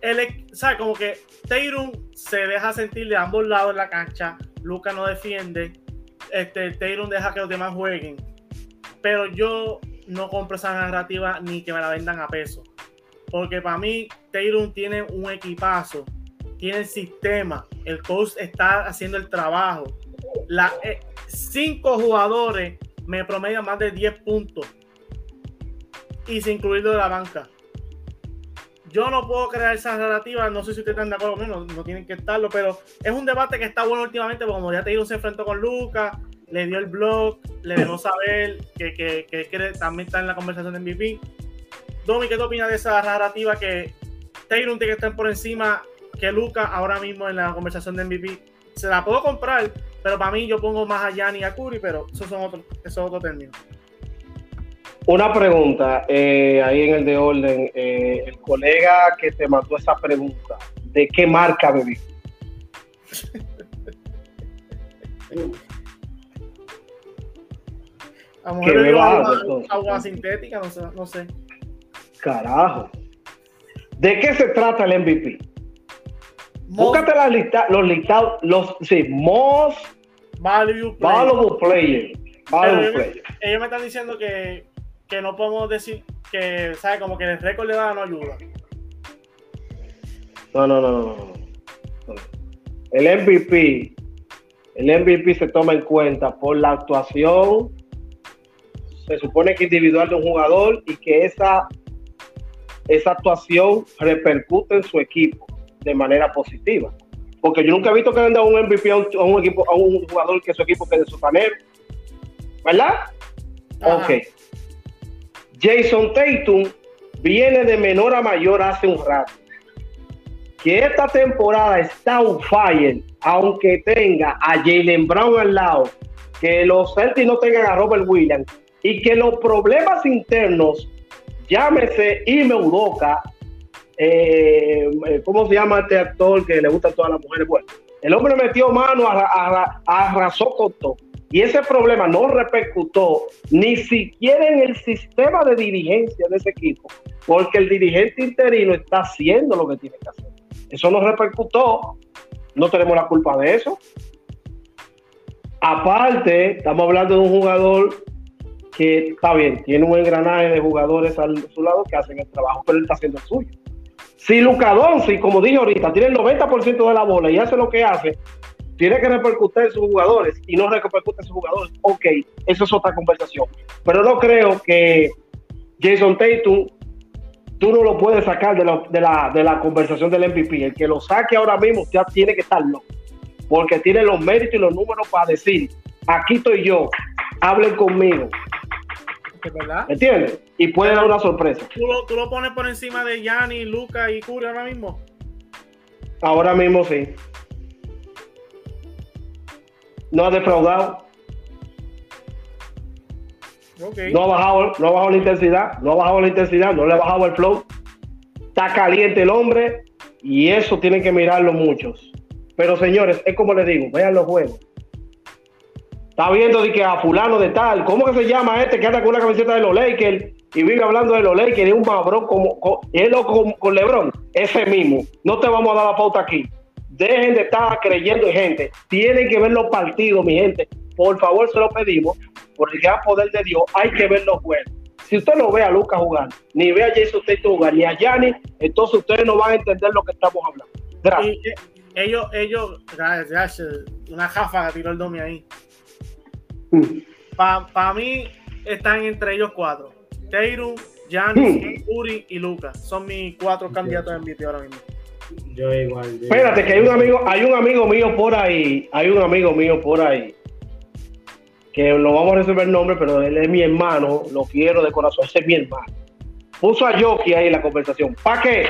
S1: el, ¿sabe? Como que Taylor se deja sentir de ambos lados en la cancha, Luca no defiende, este, deja que los demás jueguen, pero yo no compro esa narrativa ni que me la vendan a peso. Porque para mí, Taylor tiene un equipazo, tiene el sistema, el coach está haciendo el trabajo. La, eh, cinco jugadores me promedian más de 10 puntos. Y sin incluirlo de la banca. Yo no puedo crear esa narrativa, no sé si ustedes están de acuerdo conmigo, no, no, tienen que estarlo, pero es un debate que está bueno últimamente, porque como ya Taylor se enfrentó con Lucas, le dio el blog, le dejó saber que, también está en la conversación de MVP Domi, ¿qué te opinas de esa narrativa que Taylor tiene que estar por encima que Luca ahora mismo en la conversación de MVP? Se la puedo comprar, pero para mí yo pongo más a Yanni y a Curry, pero eso, son otro, eso es otro término.
S2: Una pregunta eh, ahí en el de orden. Eh, el colega que te mandó esa pregunta, ¿de qué marca bebí?
S1: a lo mejor agua, agua, sintética, no sé. No sé.
S2: Carajo. ¿De qué se trata el MVP? Búscate la lista, los listados, los sí, most
S1: valuable
S2: player.
S1: Valuable player. Ellos, me están diciendo que, que no podemos decir que, ¿sabes? Como que el récord le da no ayuda.
S2: No, no, no, no, no. El MVP, el MVP se toma en cuenta por la actuación, se supone que individual de un jugador y que esa esa actuación repercute en su equipo de manera positiva. Porque yo nunca he visto que venda un MVP a un, equipo, a un jugador que su equipo quede panel. ¿Verdad? Ok. Jason Tatum viene de menor a mayor hace un rato. Que esta temporada está un fire, aunque tenga a Jalen Brown al lado, que los Celtics no tengan a Robert Williams y que los problemas internos llámese Ime Udoka, eh, ¿cómo se llama este actor que le gusta a todas las mujeres? Bueno, el hombre metió mano, a, arrasó con todo. Y ese problema no repercutó ni siquiera en el sistema de dirigencia de ese equipo, porque el dirigente interino está haciendo lo que tiene que hacer. Eso no repercutó, no tenemos la culpa de eso. Aparte, estamos hablando de un jugador que está bien, tiene un engranaje de jugadores a su lado que hacen el trabajo, pero él está haciendo el suyo. Si Luca Doncic, como dije ahorita, tiene el 90% de la bola y hace lo que hace, tiene que repercutir en sus jugadores y no repercute en sus jugadores, ok, eso es otra conversación. Pero no creo que Jason Tatum, tú no lo puedes sacar de la, de la, conversación del MVP. El que lo saque ahora mismo ya tiene que estar loco, porque tiene los méritos y los números para decir, aquí estoy yo, hablen conmigo.
S1: ¿Verdad?
S2: ¿Entiendes? Y puede dar una sorpresa.
S1: ¿Tú lo, ¿Tú lo, pones por encima de Yanni, Luca y Curry ahora mismo?
S2: Ahora mismo sí no ha defraudado. No, ha bajado, no ha bajado la intensidad, no ha bajado la intensidad, no le ha bajado el flow. Está caliente el hombre y eso tienen que mirarlo muchos. Pero señores, es como les digo, vean los juegos. Está viendo de que a fulano de tal, ¿cómo que se llama este que anda con una camiseta de los Lakers y vive hablando de los Lakers y un mabrón como, es loco con LeBron? Ese mismo. No te vamos a dar la pauta aquí. Dejen de estar creyendo en gente. Tienen que ver los partidos, mi gente. Por favor, se lo pedimos. Por el gran poder de Dios, hay que ver los juegos. Si usted no ve a Lucas jugar, ni ve a Jason Tatum jugar, ni a Yanni, entonces ustedes no van a entender lo que estamos hablando. Gracias.
S1: Eh, ellos, ellos, gracias, una jafa tiró el domi ahí. Para mí, están entre ellos cuatro: Tatum, Giannis, mm. Uri y Lucas. Son mis cuatro candidatos a MVP ahora mismo.
S3: Yo igual.
S2: Espérate, que hay un amigo, hay un amigo mío por ahí, hay un amigo mío por ahí, que no vamos a resolver el nombre, pero él es mi hermano, lo quiero de corazón, ese es mi hermano. Puso a Yoki ahí en la conversación. ¿Para qué?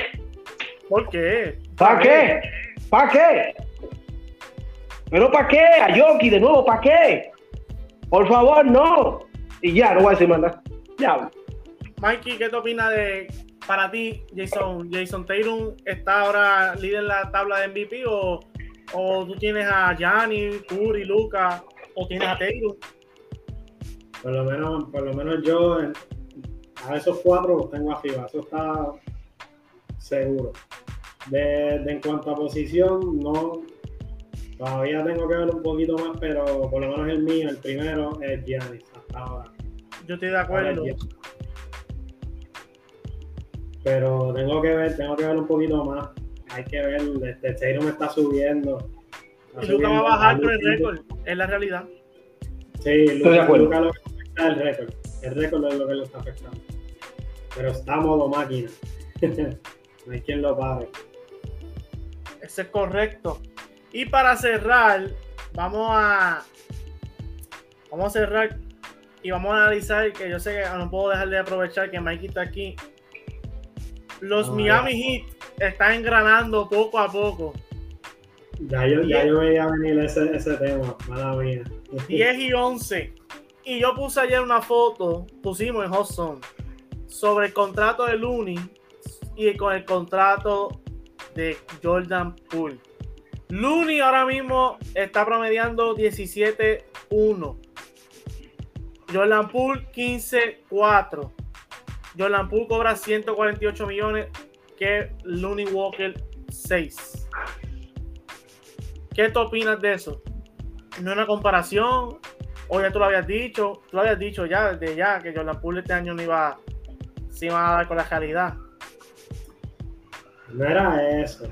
S1: ¿Por qué?
S2: ¿Para qué? ¿Para qué? ¿Pero para qué? A Yoki de nuevo, ¿para qué? Por favor, no. Y ya, no voy a decir más nada. Ya.
S1: Mikey, ¿qué te opinas de para ti, Jason, Jason Tatum está ahora líder en la tabla de MVP o, o tú tienes a Gianni, Curry, Luca o tienes a Tatum?
S3: Por lo menos, por lo menos yo a esos cuatro tengo arriba, eso está seguro. De, en cuanto a posición, no todavía tengo que ver un poquito más, pero por lo menos el mío, el primero es Giannis hasta ahora.
S1: Yo estoy de acuerdo
S3: pero tengo que ver, tengo que ver un poquito más. Hay que ver, este me está subiendo.
S1: y Luca va a bajar con el récord, es la realidad.
S3: Sí, Luca, Luca lo que afecta el récord. El récord es lo que lo está afectando. Pero está modo máquina. no hay quien lo pare.
S1: Eso es correcto. Y para cerrar, vamos a vamos a cerrar y vamos a analizar que yo sé que no puedo dejar de aprovechar que Mikey está aquí los Miami Heat están engranando poco a poco.
S3: Ya yo, ya yo veía venir ese, ese tema, mala mía.
S1: 10 y 11. Y yo puse ayer una foto, pusimos en Hudson, sobre el contrato de Looney y con el contrato de Jordan Poole. Looney ahora mismo está promediando 17-1. Jordan Poole 15-4. Jordan Poole cobra 148 millones que Looney Walker 6. ¿Qué tú opinas de eso? ¿No es una comparación? ¿O ya tú lo habías dicho? Tú lo habías dicho ya desde ya que Jordan Poole este año no iba a dar con la calidad.
S3: No era eso.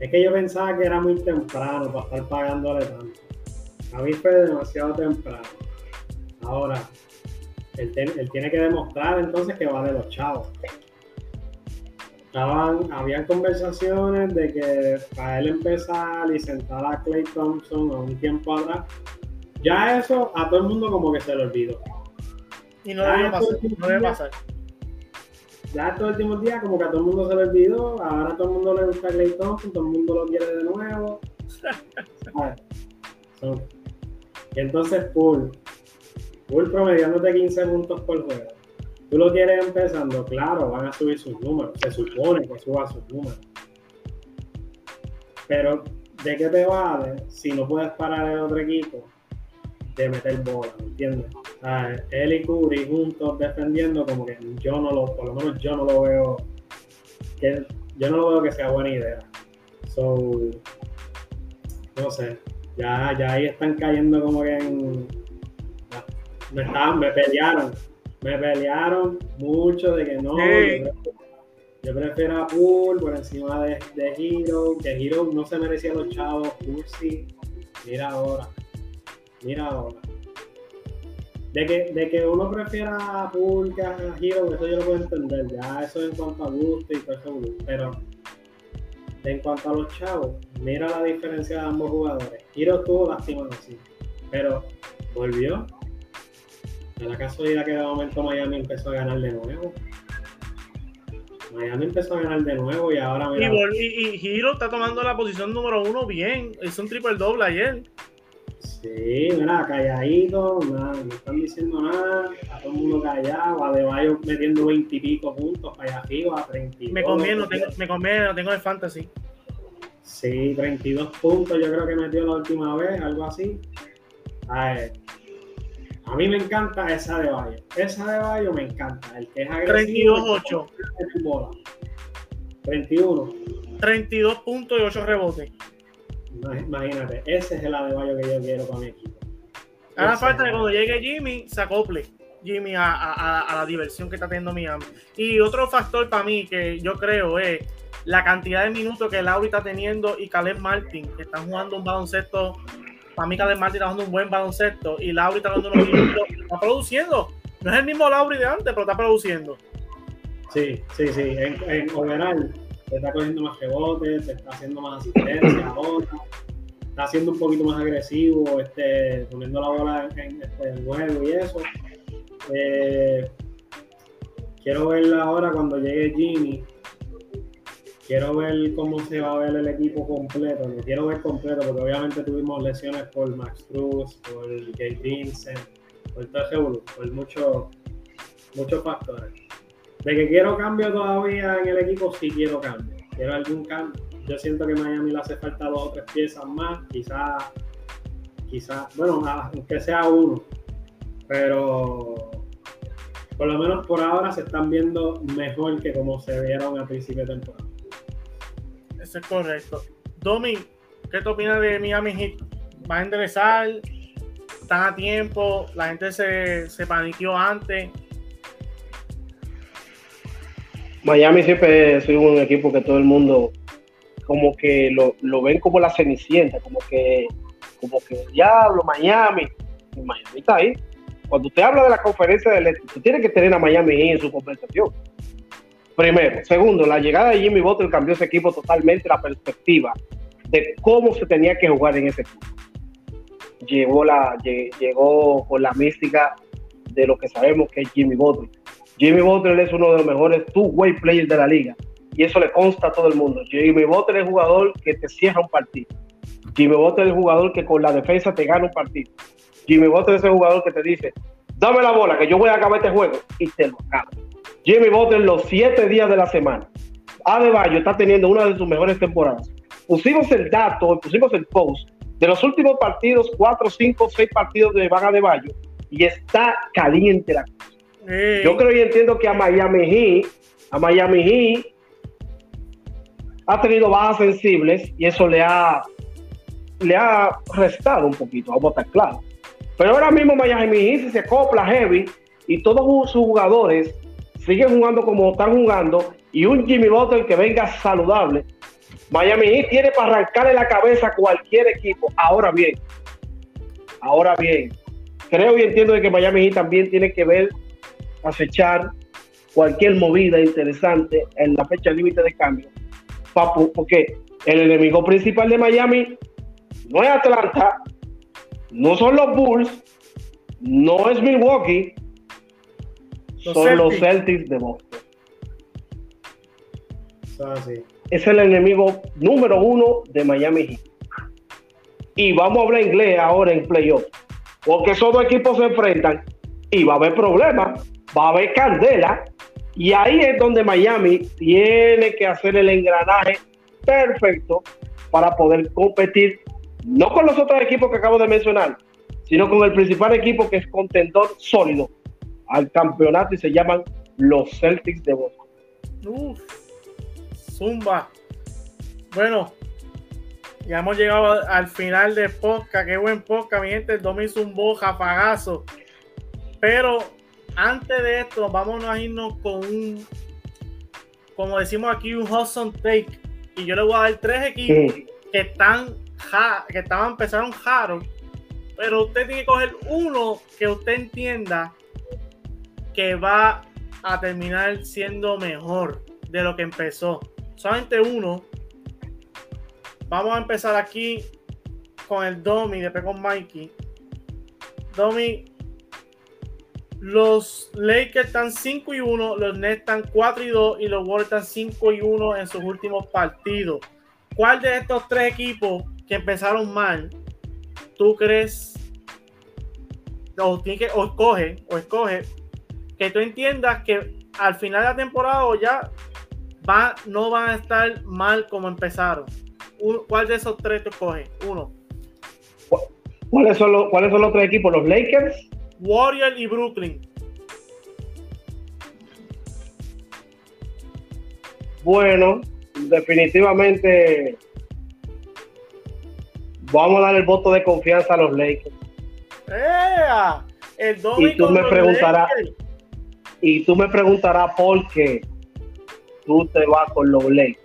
S3: Es que yo pensaba que era muy temprano para estar pagándole tanto. A mí fue demasiado temprano. Ahora, él, tiene que demostrar entonces que vale los chavos. Estaban, habían conversaciones de que para él empezar y sentar a Clay Thompson a un tiempo atrás, ya eso a todo el mundo como que se le olvidó.
S1: Y no debe pasar, no debe pasar.
S3: Ya estos últimos días como que a todo el mundo se le olvidó, ahora a todo el mundo le gusta Clay Thompson, todo el mundo lo quiere de nuevo. y entonces, Paul, Bull promediándote 15 puntos por juego. Tú lo quieres empezando, claro, van a subir sus números. Se supone que suba sus números. Pero, ¿de qué te vale si no puedes parar el otro equipo de meter bola? ¿Me entiendes? él y Curry juntos defendiendo, como que yo no lo, por lo menos yo no lo veo, que, yo no lo veo que sea buena idea. So, no sé, ya, ya ahí están cayendo como que en me, me pelearon, me pelearon mucho de que no. Yo, prefiero, a Pool por encima de, de Hero, que Hero no se merecía los chavos, Pool sí. Mira ahora. Mira ahora. De que, de que uno prefiera a que a Hero, eso yo lo puedo entender. Ya eso en cuanto a gusto y todo. Pero en cuanto a los chavos, mira la diferencia de ambos jugadores. Hero estuvo lastimado, sí. Pero volvió. En la casualidad que de momento Miami empezó a ganar de nuevo. Miami empezó a ganar de nuevo y ahora
S1: mira. Y, y, Hiro está tomando la posición número uno bien. Hizo un triple doble ayer.
S3: Sí, mira, calladito, nada, no están diciendo nada, está todo el mundo callado, Adebayo metiendo 20 y pico puntos para allá arriba, 32.
S1: Me conviene, tengo, me conviene, lo tengo de fantasy.
S3: Sí, 32 puntos yo creo que metió la última vez, algo así. A ver, a mí me encanta esa de Bayo. Esa de Bayo me encanta. El que es agresivo.
S1: 32-8.
S3: 31.
S1: 32 puntos y 8 rebotes.
S3: Imagínate, ese es el Adebayo que yo quiero para mi equipo.
S1: Haga falta que cuando llegue Jimmy se acople Jimmy a, la diversión que está teniendo Miami. Y otro factor para mí que yo creo es la cantidad de minutos que Lauri está teniendo y Caleb Martin, que están jugando un baloncesto para mí Caleb Martin está jugando un buen baloncesto y Lauri está dando unos minutos, está produciendo. No es el mismo Lauri de antes, pero está produciendo.
S3: Sí, sí, sí. En, en overall, te está cogiendo más rebotes, te está haciendo más asistencia ahora, está haciendo un poquito más agresivo, este, poniendo la bola en, este, el juego y eso. Eh, quiero verla ahora cuando llegue Jimmy quiero ver cómo se va a ver el equipo completo. No quiero ver completo porque obviamente tuvimos lesiones por Max Cruz, por Gabe Vincent, por todo por muchos muchos factores. De que quiero cambio todavía en el equipo, sí quiero cambio. Quiero algún cambio. Yo siento que Miami le hace falta dos o tres piezas más, quizás, quizás, bueno, aunque sea uno, pero por lo menos por ahora se están viendo mejor que como se vieron a principio de temporada.
S1: Eso es correcto. Domi, ¿qué te opinas de Miami Heat? ¿Va a enderezar? ¿Están a tiempo? ¿La gente se, se paniqueó antes?
S2: Miami siempre es un equipo que todo el mundo como que lo, lo, ven como la cenicienta, como que, como que diablo, Miami. Miami está ahí. Cuando usted habla de la conferencia del este, usted tiene que tener a Miami en su conversación. Primero. Segundo, la llegada de Jimmy Butler cambió ese equipo totalmente la perspectiva de cómo se tenía que jugar en ese equipo. Llegó, la, llegó con la mística de lo que sabemos que es Jimmy Butler. Jimmy Butler es uno de los mejores two-way players de la liga y eso le consta a todo el mundo. Jimmy Butler es jugador que te cierra un partido. Jimmy Butler es jugador que con la defensa te gana un partido. Jimmy Butler es el jugador que te dice, dame la bola, que yo voy a acabar este juego y te lo acaba. Jimmy Butler los siete días de la semana. Adebayo está teniendo una de sus mejores temporadas. Pusimos el dato, pusimos el post de los últimos partidos, cuatro, cinco, seis partidos de Van Adebayo y está caliente la cosa. Yo creo y entiendo que a Miami Heat, a Miami Heat ha tenido bajas sensibles y eso le ha le ha restado un poquito, vamos a estar claros. Pero ahora mismo Miami Heat se acopla heavy y todos sus jugadores siguen jugando como están jugando y un Jimmy Butler que venga saludable, Miami Heat tiene para arrancarle la cabeza a cualquier equipo. Ahora bien, ahora bien, creo y entiendo de que Miami Heat también tiene que ver, acechar cualquier movida interesante en la fecha límite de cambio. Papu, porque el enemigo principal de Miami no es Atlanta, no son los Bulls, no es Milwaukee, son los Celtics de Boston. Es el enemigo número uno de Miami Heat. Y vamos a hablar inglés ahora en playoff. Porque esos dos equipos se enfrentan y va a haber problemas, va a haber candela. Y ahí es donde Miami tiene que hacer el engranaje perfecto para poder competir, no con los otros equipos que acabo de mencionar, sino con el principal equipo que es contendor sólido, al campeonato y se llaman los Celtics de Boston.
S1: Zumba. Bueno, ya hemos llegado al final de podcast. Qué buen podcast, mi gente. Domi zumbó, jafagazo. Pero antes de esto, vamos a irnos con un, como decimos aquí, un Hudson Take. Y yo le voy a dar tres equipos que están que estaban empezaron jaros, pero usted tiene que coger uno que usted entienda que va a terminar siendo mejor de lo que empezó. Solamente uno. Vamos a empezar aquí con el Domi, después con Mikey. Domi, los Lakers están 5 y 1, los Nets están 4 y 2 y los Warriors están 5 y 1 en sus últimos partidos. ¿Cuál de estos tres equipos que empezaron mal tú crees o, tiene que, o escoge o escoge que tú entiendas que al final de la temporada o ya va, no van a estar mal como empezaron? ¿Cuál de esos tres tú escoges? Uno.
S2: ¿Cuáles son, los, ¿Cuáles son los tres equipos? ¿Los Lakers?
S1: Warriors y Brooklyn.
S2: Bueno, definitivamente vamos a dar el voto de confianza a los Lakers.
S1: El
S2: y tú me preguntarás y tú me preguntarás por qué tú te vas con los Lakers.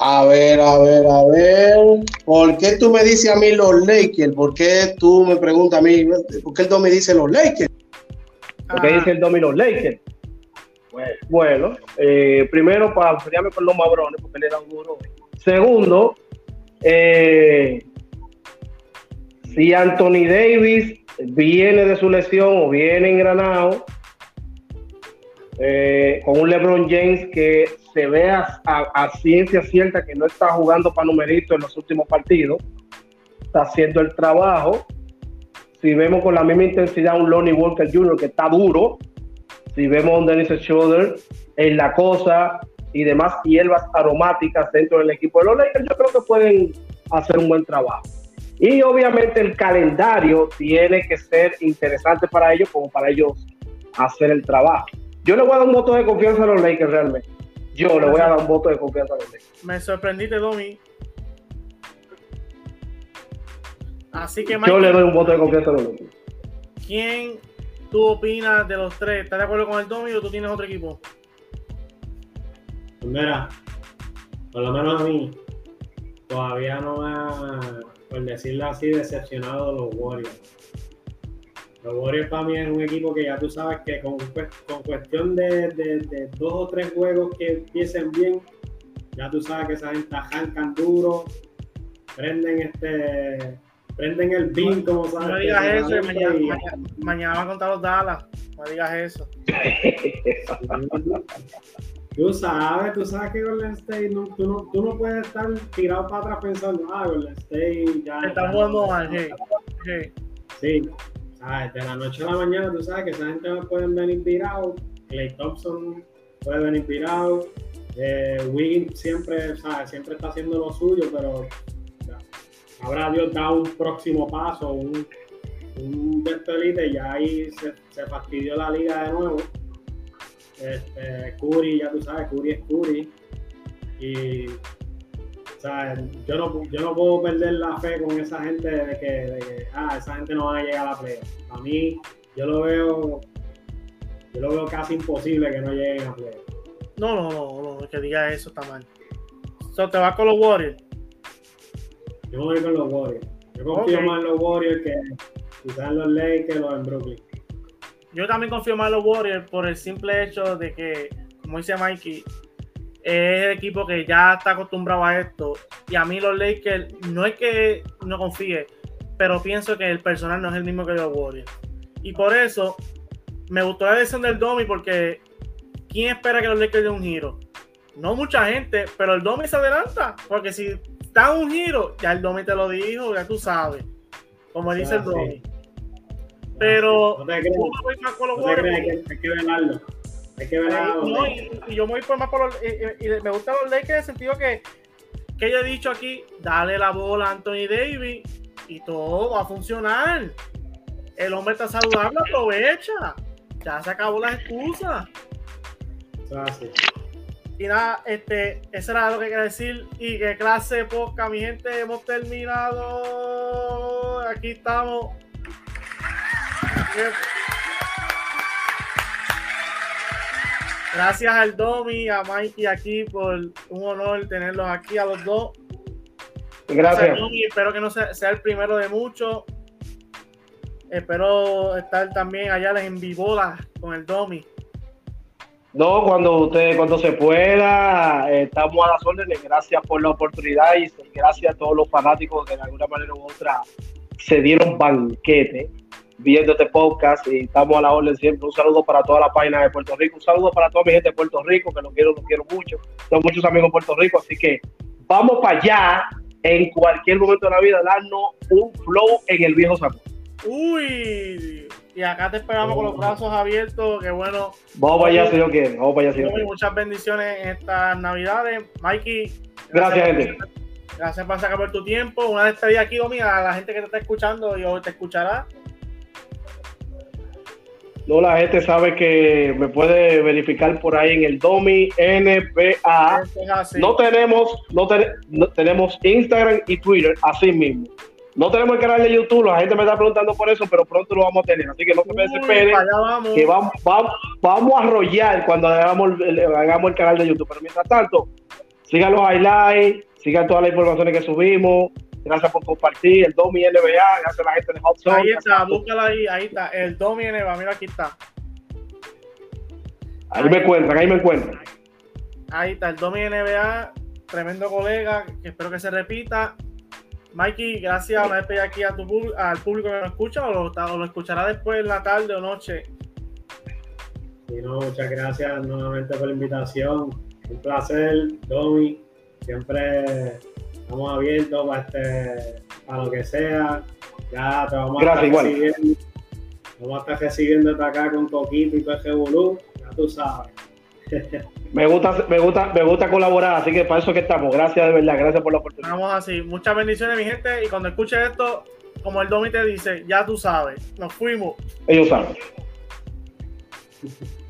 S4: A ver, a ver, a ver. ¿Por qué tú me dices a mí los Lakers? ¿Por qué tú me preguntas a mí? ¿Por qué el Domi dice los Lakers?
S2: ¿Por qué dice el Domi los Lakers? Bueno, eh, primero para enfriarme con los mabrones, porque le da un duro. Segundo, eh, si Anthony Davis viene de su lesión o viene engranado, eh, con un LeBron James que se vea a, ciencia cierta que no está jugando para numerito en los últimos partidos, está haciendo el trabajo. Si vemos con la misma intensidad un Lonnie Walker Jr. que está duro, si vemos un Dennis Schroeder en la cosa y demás hierbas aromáticas dentro del equipo de los Lakers, yo creo que pueden hacer un buen trabajo. Y obviamente el calendario tiene que ser interesante para ellos como para ellos hacer el trabajo. Yo le voy a dar un voto de confianza a los Lakers realmente. Yo le voy a dar un voto de confianza a los Lakers.
S1: Me sorprendiste, Domi. Así que
S2: Yo le doy un voto de confianza a los Lakers.
S1: ¿Quién tú opinas de los tres? ¿Estás de acuerdo con el Domi o tú tienes otro equipo?
S3: Pues mira, por lo menos a mí, todavía no me ha, por decirlo así, decepcionado los Warriors. Los Warriors para mí es un equipo que ya tú sabes que con, con cuestión de, dos o tres juegos que empiecen bien, ya tú sabes que esa gente arrancan duro, prenden este prenden el beam como sabes.
S1: No digas eso, mañana, mañana, va a contar los Dallas. No digas eso.
S3: tú sabes, tú sabes que Golden State, no, tú, no, tú no puedes estar tirado para atrás pensando, ah, Golden State ya.
S1: Está jugando mal,
S3: sí. Sí, de la noche a la mañana, tú sabes que esa gente puede venir virado. Clay Thompson puede venir virado. Eh, Wiggins siempre, ¿sabes? siempre está haciendo lo suyo, pero habrá Dios da un próximo paso, un, un elite y ya ahí se, se, fastidió la liga de nuevo. Este, Curry, ya tú sabes, Curry es Curry. Y o sea, yo no, yo no puedo perder la fe con esa gente de que, ah, esa gente no va a llegar a la play. A mí, yo lo veo, yo lo veo casi imposible que no lleguen a play.
S1: No, no, no, no, que diga eso está mal. So, ¿Te vas con los Warriors?
S3: Yo voy con los Warriors. Yo confío más en los Warriors que quizás en los Lakers o en Brooklyn.
S1: Yo también confío más en los Warriors por el simple hecho de que, como dice Mikey, es el equipo que ya está acostumbrado a esto. Y a mí los Lakers, no es que no confíe, pero pienso que el personal no es el mismo que los Warriors. Y por eso me gustó la decisión del Domi, porque ¿quién espera que los Lakers den un giro? No mucha gente, pero el Domi se adelanta, porque si da un giro, ya el Domi te lo dijo, ya tú sabes, como dice el Domi. Pero
S3: no te hay que verlo. Hay que ver
S1: y, yo me voy por más por los, y, me gustan los Lakers en el sentido que, que yo he dicho aquí, dale la bola a Anthony Davis y todo va a funcionar. El hombre está saludable, aprovecha. Ya se acabó las excusas. Y nada, este, eso era lo que quería decir. Y qué clase poca, mi gente, hemos terminado. Aquí estamos. Gracias al Domi, a Mikey aquí por un honor tenerlos aquí a los dos.
S2: Gracias.
S1: espero que no sea, sea, el primero de muchos. Espero estar también allá en Vivola con el Domi.
S2: No, cuando usted, cuando se pueda, eh, estamos a las órdenes. Gracias por la oportunidad y gracias a todos los fanáticos que de alguna manera u otra se dieron banquete viendo este podcast y estamos a la orden siempre. Un saludo para toda la página de Puerto Rico, un saludo para toda mi gente de Puerto Rico, que los quiero, los quiero mucho. Tengo muchos amigos en Puerto Rico, así que vamos para allá en cualquier momento de la vida, darnos un flow en el viejo saco.
S1: Uy, y acá te esperamos con los brazos abiertos, que bueno.
S2: Vamos para allá si yo quiero, vamos para allá si yo
S1: Muchas bendiciones en estas navidades. Mikey.
S2: Gracias, gente.
S1: Gracias por sacar por tu tiempo. Una despedida aquí, Domi, a la gente que te está escuchando y hoy te escuchará.
S2: No, la gente sabe que me puede verificar por ahí en el Domi NPA. No tenemos, no, tenemos Instagram y Twitter así mismo. No tenemos el canal de YouTube, la gente me está preguntando por eso, pero pronto lo vamos a tener. Así que no se me desesperen. Que vamos, vamos, a arrollar cuando hagamos el, hagamos el canal de YouTube. Pero mientras tanto, sigan los highlights, sigan todas las informaciones que subimos, Gracias por compartir el Domi NBA. Gracias a la gente de Hot
S1: Zone. Ahí está, búscala ahí, ahí está. El Domi NBA, mira aquí está.
S2: Ahí, me encuentran, ahí me encuentran.
S1: Ahí está, el Domi NBA, tremendo colega, que espero que se repita. Mikey, gracias. Me despido aquí a tu, al público que nos escucha o lo, lo escuchará después en la tarde o noche.
S3: Sí, no, muchas gracias nuevamente por la invitación. Un placer, Domi. Siempre estamos abiertos para, este, para lo que sea. Ya te vamos a estar recibiendo. Vamos a estar recibiendo acá con Coquito y PG Bulú, ya tú sabes.
S2: Me gusta, me gusta, me gusta colaborar, así que para eso que estamos. Gracias de verdad, gracias por la oportunidad.
S1: Vamos así, muchas bendiciones, mi gente. Y cuando escuches esto, como el Domi te dice, ya tú sabes, nos fuimos.
S2: Ellos saben.